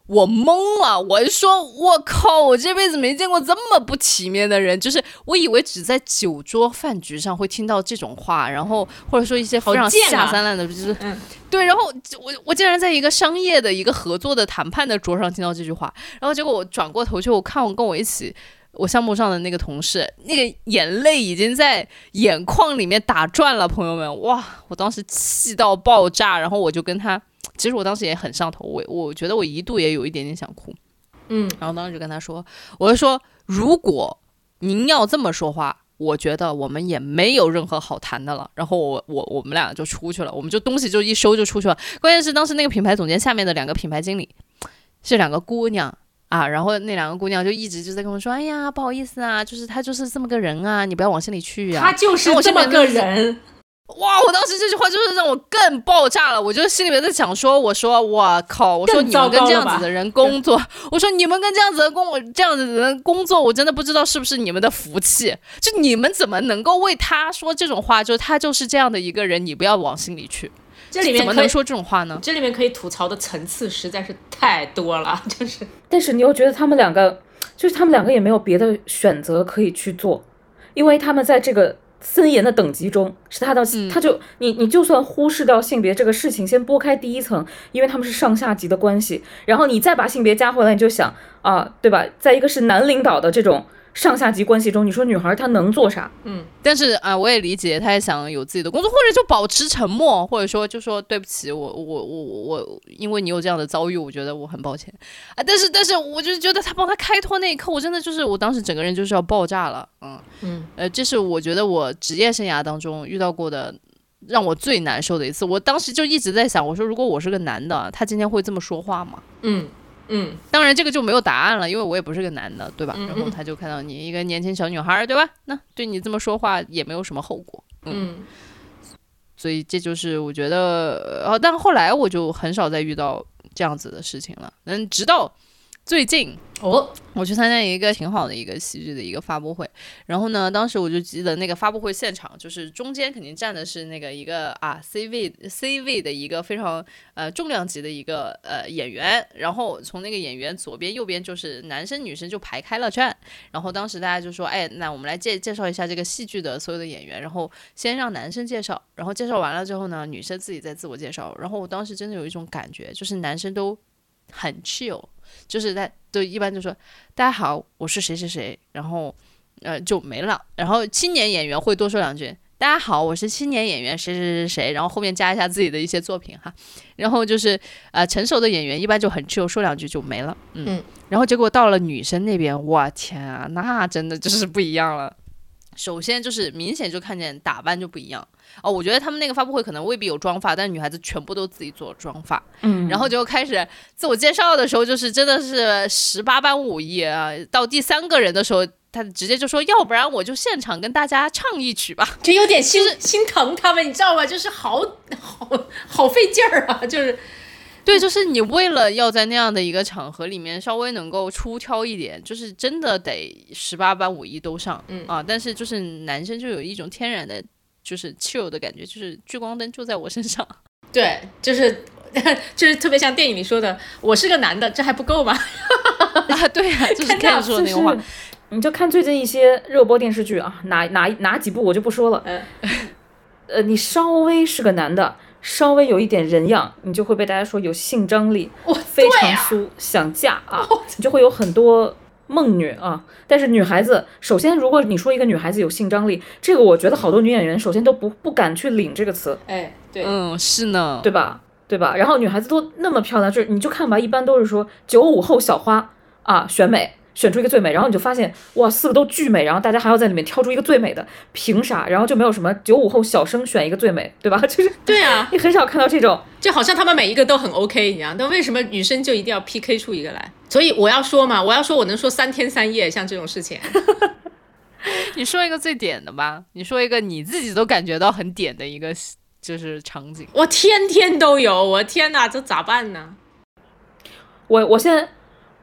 我懵了，我就说我靠，我这辈子没见过这么不体面的人。就是我以为只在酒桌饭局上会听到这种话，然后或者说一些非常下三滥的，就是对。然后我我竟然在一个商业的一个合作的谈判的桌上听到这句话，然后结果我转过头去，我看我跟我一起我项目上的那个同事，那个眼泪已经在眼眶里面打转了，朋友们，哇！我当时气到爆炸，然后我就跟他。其实我当时也很上头，我我觉得我一度也有一点点想哭，嗯，然后当时就跟他说，我就说，如果您要这么说话，我觉得我们也没有任何好谈的了。然后我我我们俩就出去了，我们就东西就一收就出去了。关键是当时那个品牌总监下面的两个品牌经理是两个姑娘啊，然后那两个姑娘就一直就在跟我说，哎呀，不好意思啊，就是他就是这么个人啊，你不要往心里去啊，他就是这么个人。哇！我当时这句话就是让我更爆炸了。我就心里面在想说：“我说我靠！我说你们跟这样子的人工作，我说你们跟这样子的工这样子的人工作，我真的不知道是不是你们的福气。就你们怎么能够为他说这种话？就他就是这样的一个人，你不要往心里去。这里面怎么能说这种话呢？这里面可以吐槽的层次实在是太多了。(laughs) 就是，但是你又觉得他们两个，就是他们两个也没有别的选择可以去做，因为他们在这个。森严的等级中，是他的，他就你你就算忽视掉性别这个事情，先拨开第一层，因为他们是上下级的关系，然后你再把性别加回来，你就想啊，对吧？在一个是男领导的这种。上下级关系中，你说女孩她能做啥？嗯，但是啊，我也理解，她也想有自己的工作，或者就保持沉默，或者说就说对不起，我我我我，因为你有这样的遭遇，我觉得我很抱歉啊。但是但是，我就是觉得她帮他开脱那一刻，我真的就是我当时整个人就是要爆炸了。嗯嗯，呃，这是我觉得我职业生涯当中遇到过的让我最难受的一次。我当时就一直在想，我说如果我是个男的，他今天会这么说话吗？嗯。嗯，当然这个就没有答案了，因为我也不是个男的，对吧？然后他就看到你一个年轻小女孩，对吧？那对你这么说话也没有什么后果，嗯。所以这就是我觉得，呃，但后来我就很少再遇到这样子的事情了，嗯，直到。最近哦，我去参加一个挺好的一个喜剧的一个发布会，然后呢，当时我就记得那个发布会现场，就是中间肯定站的是那个一个啊 C 位 C 位的一个非常呃重量级的一个呃演员，然后从那个演员左边右边就是男生女生就排开了站，然后当时大家就说，哎，那我们来介介绍一下这个戏剧的所有的演员，然后先让男生介绍，然后介绍完了之后呢，女生自己再自我介绍，然后我当时真的有一种感觉，就是男生都很 chill。就是在都一般就说大家好，我是谁谁谁，然后呃就没了。然后青年演员会多说两句，大家好，我是青年演员谁谁谁谁，然后后面加一下自己的一些作品哈。然后就是呃成熟的演员一般就很 chill，说两句就没了。嗯，然后结果到了女生那边，我天啊，那真的就是不一样了。首先就是明显就看见打扮就不一样哦，我觉得他们那个发布会可能未必有妆发，但女孩子全部都自己做妆发，嗯，然后就开始自我介绍的时候，就是真的是十八般武艺啊，到第三个人的时候。他直接就说，要不然我就现场跟大家唱一曲吧，就有点心心疼他们，你知道吗？就是好好好费劲儿啊，就是。对，就是你为了要在那样的一个场合里面稍微能够出挑一点，就是真的得十八般武艺都上，嗯啊，但是就是男生就有一种天然的，就是 chill 的感觉，就是聚光灯就在我身上，(laughs) 对，就是 (laughs) 就是特别像电影里说的，我是个男的，这还不够吗？啊，对呀，就是这样说那个话，你就看最近一些热播电视剧啊，哪哪哪几部我就不说了，(laughs) 呃，你稍微是个男的。稍微有一点人样，你就会被大家说有性张力，非常酥，想嫁啊，(laughs) 你就会有很多梦女啊。但是女孩子，首先如果你说一个女孩子有性张力，这个我觉得好多女演员首先都不不敢去领这个词。哎，对，嗯，是呢，对吧？对吧？然后女孩子都那么漂亮，就是你就看吧，一般都是说九五后小花啊，选美。选出一个最美，然后你就发现哇，四个都巨美，然后大家还要在里面挑出一个最美的，凭啥？然后就没有什么九五后小生选一个最美，对吧？(laughs) 就是对啊，你很少看到这种，就好像他们每一个都很 OK 一样。但为什么女生就一定要 PK 出一个来？所以我要说嘛，我要说我能说三天三夜，像这种事情。(laughs) 你说一个最点的吧，你说一个你自己都感觉到很点的一个就是场景。我天天都有，我天哪，这咋办呢？我我先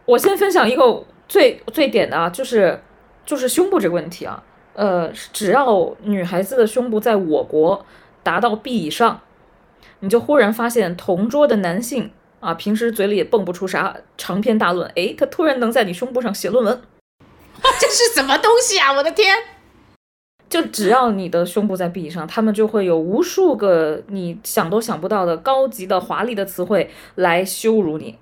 我先分享一个。最最点的啊，就是就是胸部这个问题啊，呃，只要女孩子的胸部在我国达到 B 以上，你就忽然发现同桌的男性啊，平时嘴里也蹦不出啥长篇大论，诶，他突然能在你胸部上写论文，(laughs) 这是什么东西啊？我的天！(laughs) 就只要你的胸部在 B 以上，他们就会有无数个你想都想不到的高级的华丽的词汇来羞辱你。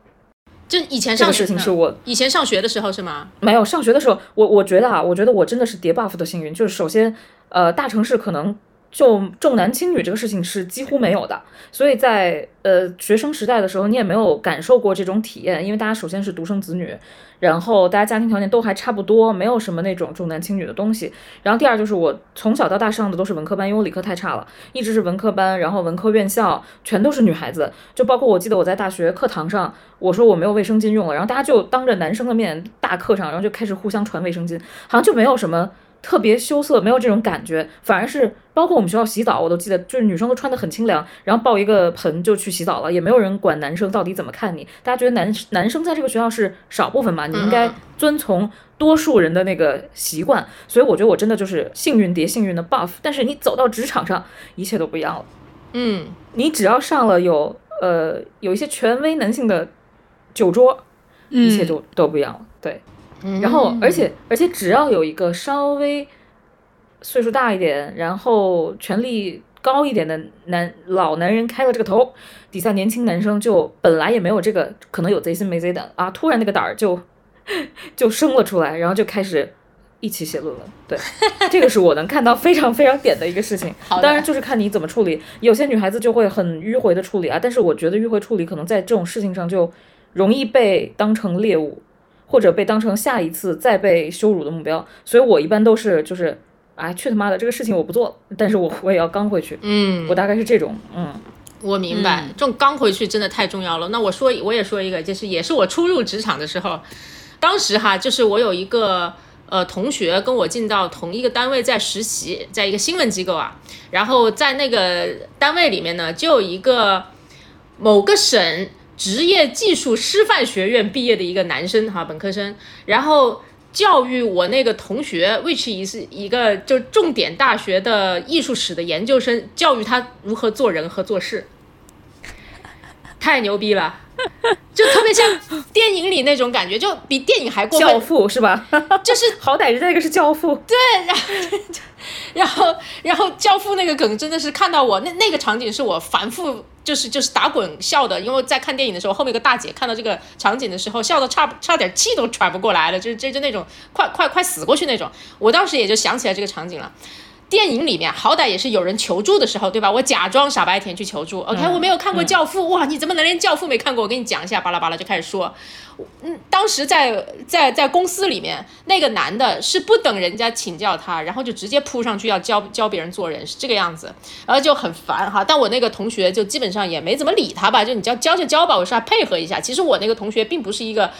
就以前上事情是我以前上学的时候是吗？没有上学的时候，我我觉得啊，我觉得我真的是叠 buff 的幸运。就是首先，呃，大城市可能就重男轻女这个事情是几乎没有的，所以在呃学生时代的时候，你也没有感受过这种体验，因为大家首先是独生子女。然后大家家庭条件都还差不多，没有什么那种重男轻女的东西。然后第二就是我从小到大上的都是文科班，因为我理科太差了，一直是文科班。然后文科院校全都是女孩子，就包括我记得我在大学课堂上，我说我没有卫生巾用了，然后大家就当着男生的面大课上，然后就开始互相传卫生巾，好像就没有什么。特别羞涩，没有这种感觉，反而是包括我们学校洗澡，我都记得，就是女生都穿的很清凉，然后抱一个盆就去洗澡了，也没有人管男生到底怎么看你。大家觉得男男生在这个学校是少部分嘛，你应该遵从多数人的那个习惯。所以我觉得我真的就是幸运叠幸运的 buff。但是你走到职场上，一切都不一样了。嗯，你只要上了有呃有一些权威男性的酒桌，一切就都不一样了。对。然后，而且，而且，只要有一个稍微岁数大一点，然后权力高一点的男老男人开了这个头，底下年轻男生就本来也没有这个，可能有贼心没贼胆啊，突然那个胆儿就 (laughs) 就生了出来，然后就开始一起写论文。对，(laughs) 这个是我能看到非常非常点的一个事情。当然，就是看你怎么处理。有些女孩子就会很迂回的处理啊，但是我觉得迂回处理可能在这种事情上就容易被当成猎物。或者被当成下一次再被羞辱的目标，所以我一般都是就是，哎，去他妈的，这个事情我不做了，但是我我也要刚回去。嗯，我大概是这种，嗯，我明白，这种刚回去真的太重要了。那我说我也说一个，就是也是我初入职场的时候，当时哈，就是我有一个呃同学跟我进到同一个单位在实习，在一个新闻机构啊，然后在那个单位里面呢，就有一个某个省。职业技术师范学院毕业的一个男生哈，本科生，然后教育我那个同学，which 是一个就重点大学的艺术史的研究生，教育他如何做人和做事，太牛逼了，就特别像电影里那种感觉，就比电影还过分。教父是吧？就是好歹人家那个是教父。对，然后然后教父那个梗真的是看到我那那个场景是我反复。就是就是打滚笑的，因为在看电影的时候，后面有个大姐看到这个场景的时候，笑的差差点气都喘不过来了，就是这就那种快快快死过去那种。我当时也就想起来这个场景了。电影里面好歹也是有人求助的时候，对吧？我假装傻白甜去求助。OK，我没有看过《教父》，哇，你怎么能连《教父》没看过？我跟你讲一下，巴拉巴拉就开始说。嗯，当时在在在公司里面，那个男的是不等人家请教他，然后就直接扑上去要教教别人做人，是这个样子，然后就很烦哈。但我那个同学就基本上也没怎么理他吧，就你教教就教吧，我说配合一下。其实我那个同学并不是一个。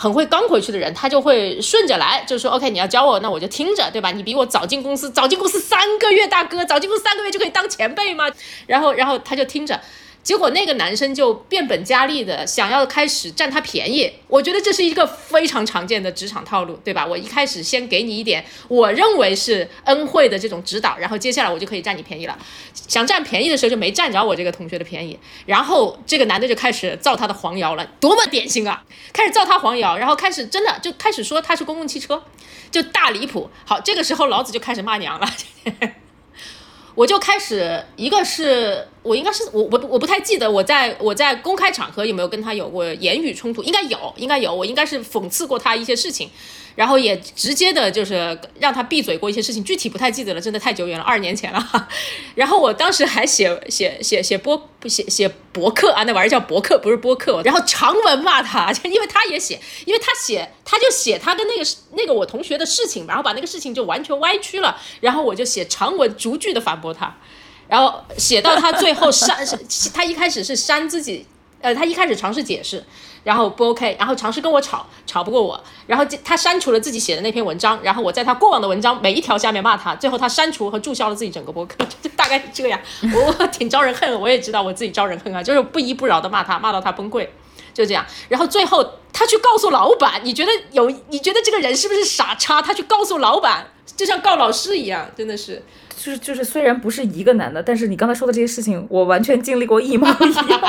很会刚回去的人，他就会顺着来，就说 OK，你要教我，那我就听着，对吧？你比我早进公司，早进公司三个月，大哥，早进公司三个月就可以当前辈吗？然后，然后他就听着。结果那个男生就变本加厉的想要开始占他便宜，我觉得这是一个非常常见的职场套路，对吧？我一开始先给你一点我认为是恩惠的这种指导，然后接下来我就可以占你便宜了。想占便宜的时候就没占着我这个同学的便宜，然后这个男的就开始造他的黄谣了，多么典型啊！开始造他黄谣，然后开始真的就开始说他是公共汽车，就大离谱。好，这个时候老子就开始骂娘了。我就开始，一个是我应该是我我我不太记得我在我在公开场合有没有跟他有过言语冲突，应该有，应该有，我应该是讽刺过他一些事情。然后也直接的，就是让他闭嘴过一些事情，具体不太记得了，真的太久远了，二年前了。(laughs) 然后我当时还写写写写播写写博客啊，那玩意儿叫博客，不是播客。然后长文骂他，因为他也写，因为他写他就写他跟那个那个我同学的事情，然后把那个事情就完全歪曲了。然后我就写长文逐句的反驳他，然后写到他最后删，(laughs) 他一开始是删自己，呃，他一开始尝试解释。然后不 OK，然后尝试跟我吵，吵不过我，然后他删除了自己写的那篇文章，然后我在他过往的文章每一条下面骂他，最后他删除和注销了自己整个博客，(laughs) 就大概是这样。我挺招人恨，我也知道我自己招人恨啊，就是不依不饶的骂他，骂到他崩溃，就这样。然后最后他去告诉老板，你觉得有？你觉得这个人是不是傻叉？他去告诉老板，就像告老师一样，真的是，就是就是，虽然不是一个男的，但是你刚才说的这些事情，我完全经历过一模一样。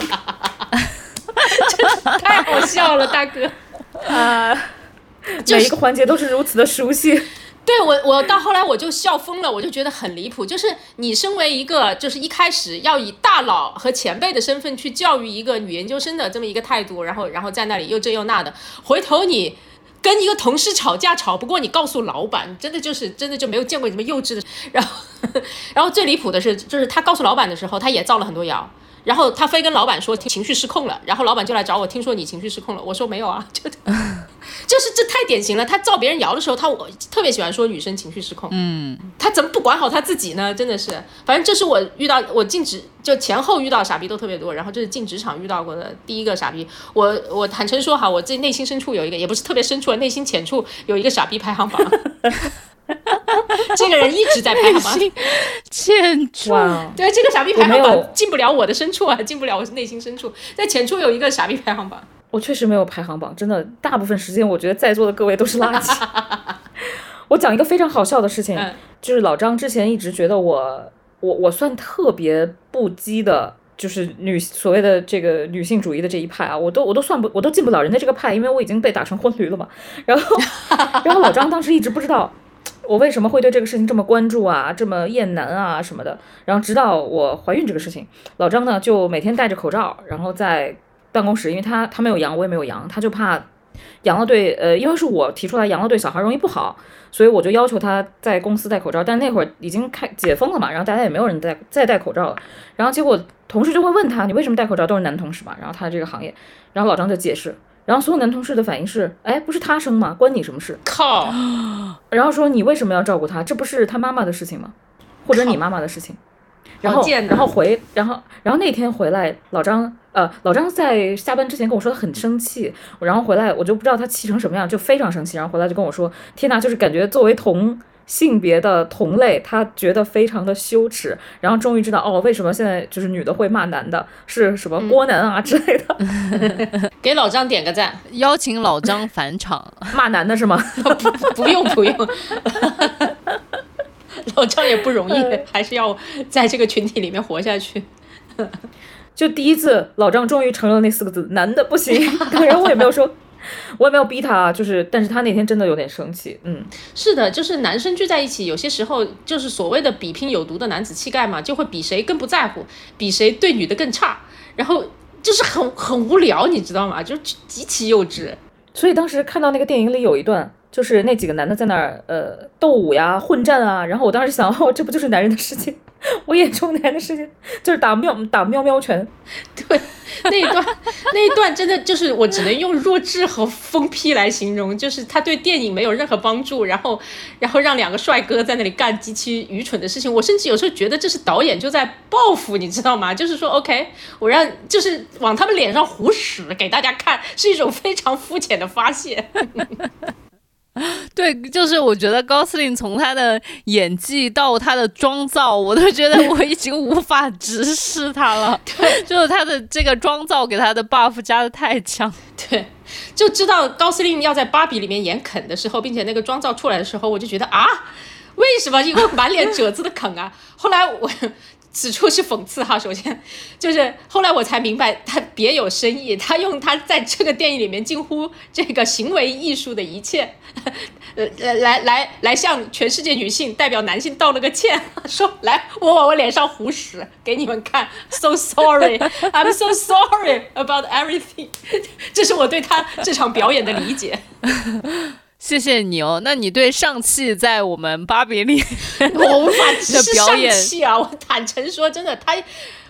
(laughs) 太好笑了，大哥！(laughs) 啊，每一个环节都是如此的熟悉。对我，我到后来我就笑疯了，我就觉得很离谱。就是你身为一个，就是一开始要以大佬和前辈的身份去教育一个女研究生的这么一个态度，然后，然后在那里又这又那的，回头你跟一个同事吵架吵不过，你告诉老板，真的就是真的就没有见过你这么幼稚的。然后，(laughs) 然后最离谱的是，就是他告诉老板的时候，他也造了很多谣。然后他非跟老板说情绪失控了，然后老板就来找我，听说你情绪失控了，我说没有啊，(laughs) 就就是这太典型了。他造别人谣的时候，他我特别喜欢说女生情绪失控，嗯，他怎么不管好他自己呢？真的是，反正这是我遇到我进职就前后遇到傻逼都特别多，然后这是进职场遇到过的第一个傻逼。我我坦诚说哈，我自己内心深处有一个，也不是特别深处，内心浅处有一个傻逼排行榜。(laughs) (laughs) 这个人一直在排行榜浅处，对这个傻逼排行榜进不了我的深处啊，进不了我内心深处。在浅处有一个傻逼排行榜，我确实没有排行榜，真的，大部分时间我觉得在座的各位都是垃圾。(laughs) 我讲一个非常好笑的事情，就是老张之前一直觉得我，我我算特别不羁的，就是女所谓的这个女性主义的这一派啊，我都我都算不，我都进不了人家这个派，因为我已经被打成婚驴了嘛。然后，(laughs) 然后老张当时一直不知道。我为什么会对这个事情这么关注啊，这么厌男啊什么的？然后直到我怀孕这个事情，老张呢就每天戴着口罩，然后在办公室，因为他他没有阳，我也没有阳，他就怕阳了对呃，因为是我提出来阳了对小孩容易不好，所以我就要求他在公司戴口罩。但那会儿已经开解封了嘛，然后大家也没有人戴再戴口罩了。然后结果同事就会问他，你为什么戴口罩？都是男同事嘛。然后他这个行业，然后老张就解释。然后所有男同事的反应是：哎，不是他生吗？关你什么事？靠！(gasps) 然后说你为什么要照顾他？这不是他妈妈的事情吗？或者你妈妈的事情？然后，然后回，然后，然后那天回来，老张，呃，老张在下班之前跟我说他很生气，然后回来我就不知道他气成什么样，就非常生气。然后回来就跟我说：天哪，就是感觉作为同。性别的同类，他觉得非常的羞耻，然后终于知道哦，为什么现在就是女的会骂男的，是什么郭男啊之类的。(laughs) 给老张点个赞，(laughs) 邀请老张返场 (laughs) 骂男的是吗？不不用不用，老张也不容易，还是要在这个群体里面活下去。就第一次，老张终于承认了那四个字：男的不行。然后我也没有说。我也没有逼他，就是，但是他那天真的有点生气。嗯，是的，就是男生聚在一起，有些时候就是所谓的比拼有毒的男子气概嘛，就会比谁更不在乎，比谁对女的更差，然后就是很很无聊，你知道吗？就极其幼稚。所以当时看到那个电影里有一段，就是那几个男的在那儿呃斗舞呀、混战啊，然后我当时想，哦，这不就是男人的世界？(laughs) 我眼中男的世界就是打喵打喵喵拳，对，那一段那一段真的就是我只能用弱智和疯批来形容，就是他对电影没有任何帮助，然后然后让两个帅哥在那里干极其愚蠢的事情，我甚至有时候觉得这是导演就在报复，你知道吗？就是说 OK，我让就是往他们脸上胡屎给大家看，是一种非常肤浅的发泄。(laughs) (laughs) 对，就是我觉得高司令从他的演技到他的妆造，我都觉得我已经无法直视他了。(laughs) 对，就是他的这个妆造给他的 buff 加的太强。(laughs) 对，就知道高司令要在芭比里面演肯的时候，并且那个妆造出来的时候，我就觉得啊，为什么一个满脸褶子的肯啊？后来我。此处是讽刺哈，首先。(laughs) 就是后来我才明白他别有深意，他用他在这个电影里面近乎这个行为艺术的一切，(laughs) 呃呃来来来向全世界女性代表男性道了个歉，(laughs) 说来我往我脸上胡屎给你们看，so sorry，I'm so sorry about everything，这是我对他这场表演的理解。谢谢你哦，那你对上汽在我们巴比里，我无法直视上汽啊！我坦诚说，真的，他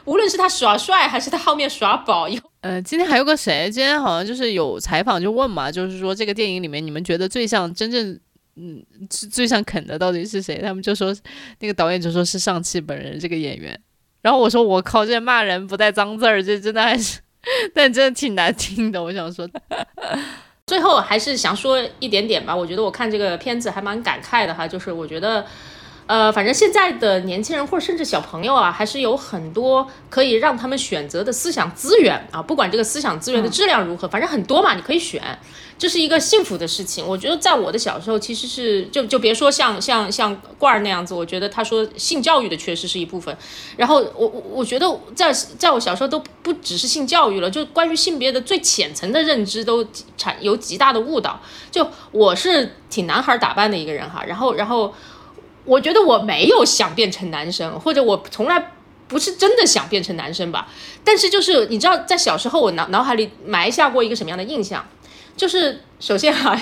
无论是他耍帅还是他后面耍宝，呃，今天还有个谁？今天好像就是有采访就问嘛，就是说这个电影里面你们觉得最像真正嗯最像肯的到底是谁？他们就说那个导演就说是上汽本人这个演员，然后我说我靠，这骂人不带脏字儿，这真的还是，(laughs) 但真的挺难听的。我想说。最后还是想说一点点吧，我觉得我看这个片子还蛮感慨的哈，就是我觉得，呃，反正现在的年轻人或者甚至小朋友啊，还是有很多可以让他们选择的思想资源啊，不管这个思想资源的质量如何，反正很多嘛，你可以选。这是一个幸福的事情，我觉得在我的小时候，其实是就就别说像像像罐儿那样子，我觉得他说性教育的缺失是一部分，然后我我我觉得在在我小时候都不只是性教育了，就关于性别的最浅层的认知都产有极大的误导。就我是挺男孩打扮的一个人哈，然后然后我觉得我没有想变成男生，或者我从来不是真的想变成男生吧，但是就是你知道，在小时候我脑脑海里埋下过一个什么样的印象？就是首先哈，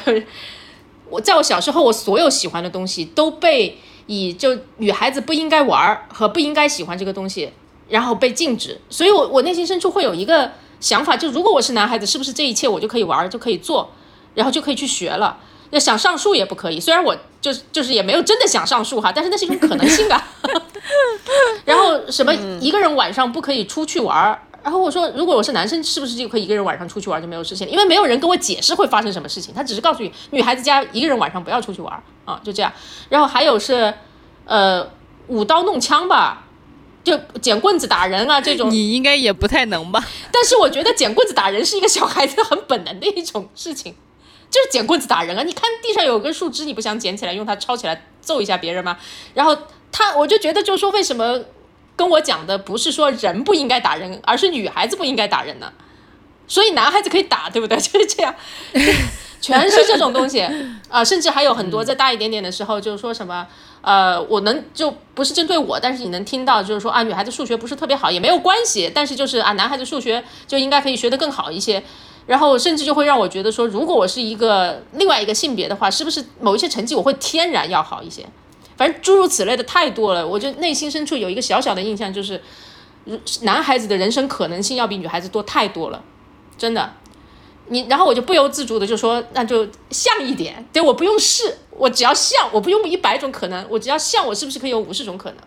(laughs) 我在我小时候，我所有喜欢的东西都被以就女孩子不应该玩和不应该喜欢这个东西，然后被禁止。所以，我我内心深处会有一个想法，就如果我是男孩子，是不是这一切我就可以玩，就可以做，然后就可以去学了？那想上树也不可以，虽然我就是就是也没有真的想上树哈，但是那是一种可能性啊。(laughs) 然后什么一个人晚上不可以出去玩儿？然后我说，如果我是男生，是不是就可以一个人晚上出去玩就没有事情？因为没有人跟我解释会发生什么事情，他只是告诉你，女孩子家一个人晚上不要出去玩啊，就这样。然后还有是，呃，舞刀弄枪吧，就捡棍子打人啊这种。你应该也不太能吧？但是我觉得捡棍子打人是一个小孩子很本能的一种事情，就是捡棍子打人啊！你看地上有根树枝，你不想捡起来用它抄起来揍一下别人吗？然后他，我就觉得就是说为什么？跟我讲的不是说人不应该打人，而是女孩子不应该打人呢。(laughs) 所以男孩子可以打，对不对？就是这样，全是这种东西啊，甚至还有很多再大一点点的时候，就是说什么呃，我能就不是针对我，但是你能听到，就是说啊，女孩子数学不是特别好也没有关系，但是就是啊，男孩子数学就应该可以学得更好一些。然后甚至就会让我觉得说，如果我是一个另外一个性别的话，是不是某一些成绩我会天然要好一些？反正诸如此类的太多了，我就内心深处有一个小小的印象，就是男孩子的人生可能性要比女孩子多太多了，真的。你然后我就不由自主的就说，那就像一点，对我不用试，我只要像，我不用一百种可能，我只要像，我是不是可以有五十种可能？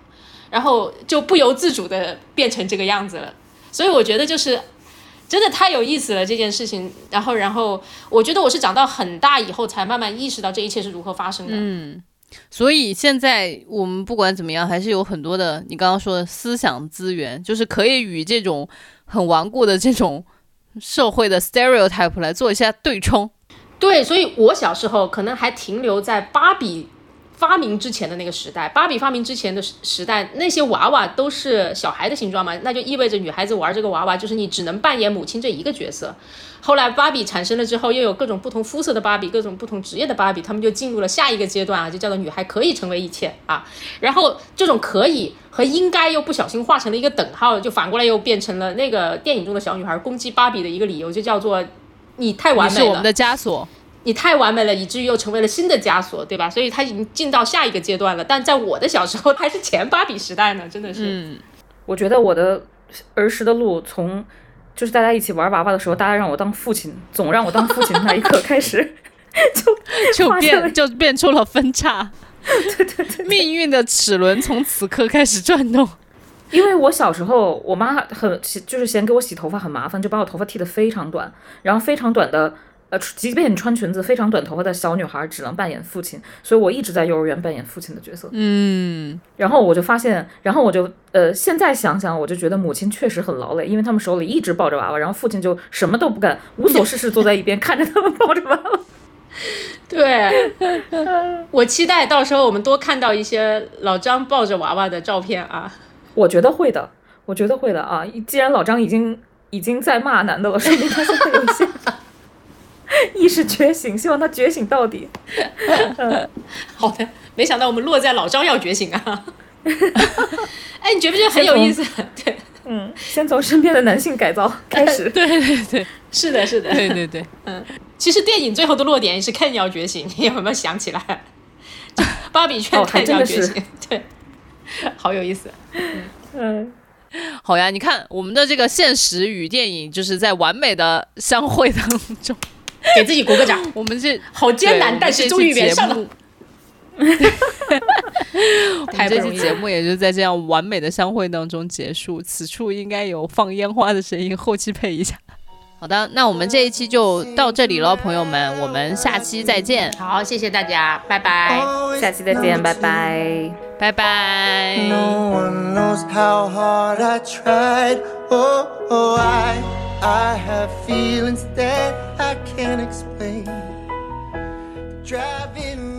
然后就不由自主的变成这个样子了。所以我觉得就是真的太有意思了这件事情。然后然后我觉得我是长到很大以后才慢慢意识到这一切是如何发生的。嗯。所以现在我们不管怎么样，还是有很多的你刚刚说的思想资源，就是可以与这种很顽固的这种社会的 stereotype 来做一下对冲。对，所以我小时候可能还停留在芭比。发明之前的那个时代，芭比发明之前的时时代，那些娃娃都是小孩的形状嘛，那就意味着女孩子玩这个娃娃，就是你只能扮演母亲这一个角色。后来芭比产生了之后，又有各种不同肤色的芭比，各种不同职业的芭比，他们就进入了下一个阶段啊，就叫做女孩可以成为一切啊。然后这种可以和应该又不小心画成了一个等号，就反过来又变成了那个电影中的小女孩攻击芭比的一个理由，就叫做你太完美了。是我们的枷锁。你太完美了，以至于又成为了新的枷锁，对吧？所以他已经进到下一个阶段了。但在我的小时候，还是前芭比时代呢，真的是。嗯，我觉得我的儿时的路从就是大家一起玩娃娃的时候，大家让我当父亲，总让我当父亲的那一刻开始，(laughs) (laughs) 就就变就变出了分叉，(laughs) 对对对，命运的齿轮从此刻开始转动。因为我小时候，我妈很就是嫌给我洗头发很麻烦，就把我头发剃得非常短，然后非常短的，呃，即便你穿裙子，非常短头发的小女孩只能扮演父亲，所以我一直在幼儿园扮演父亲的角色。嗯，然后我就发现，然后我就呃，现在想想，我就觉得母亲确实很劳累，因为他们手里一直抱着娃娃，然后父亲就什么都不干，无所事事坐在一边 (laughs) 看着他们抱着娃娃。(laughs) 对，(laughs) 我期待到时候我们多看到一些老张抱着娃娃的照片啊。我觉得会的，我觉得会的啊！既然老张已经已经在骂男的了，说明他现在有一些 (laughs) 意识觉醒，希望他觉醒到底。(laughs) 好的，没想到我们落在老张要觉醒啊！(laughs) 哎，你觉不觉得很有意思？对，嗯，先从身边的男性改造开始。对对对是的，是的，对对对，嗯其实电影最后的落点也是 Ken 要觉醒，你有没有想起来？就芭比劝哦还 Ken 真的是要觉醒，对，好有意思。嗯，好呀！你看我们的这个现实与电影，就是在完美的相会当中，给自己鼓个掌，(laughs) 我们是好艰难，但是终于期节圆上了目。(laughs) (laughs) 太不容易了。这期节目也就在这样完美的相会当中结束。此处应该有放烟花的声音，后期配一下。好的，那我们这一期就到这里了，朋友们，我们下期再见，好，谢谢大家，拜拜。下期再见，拜拜。拜拜。No one knows how hard I tried. Oh, oh, I, I have feelings that I can't explain. Driving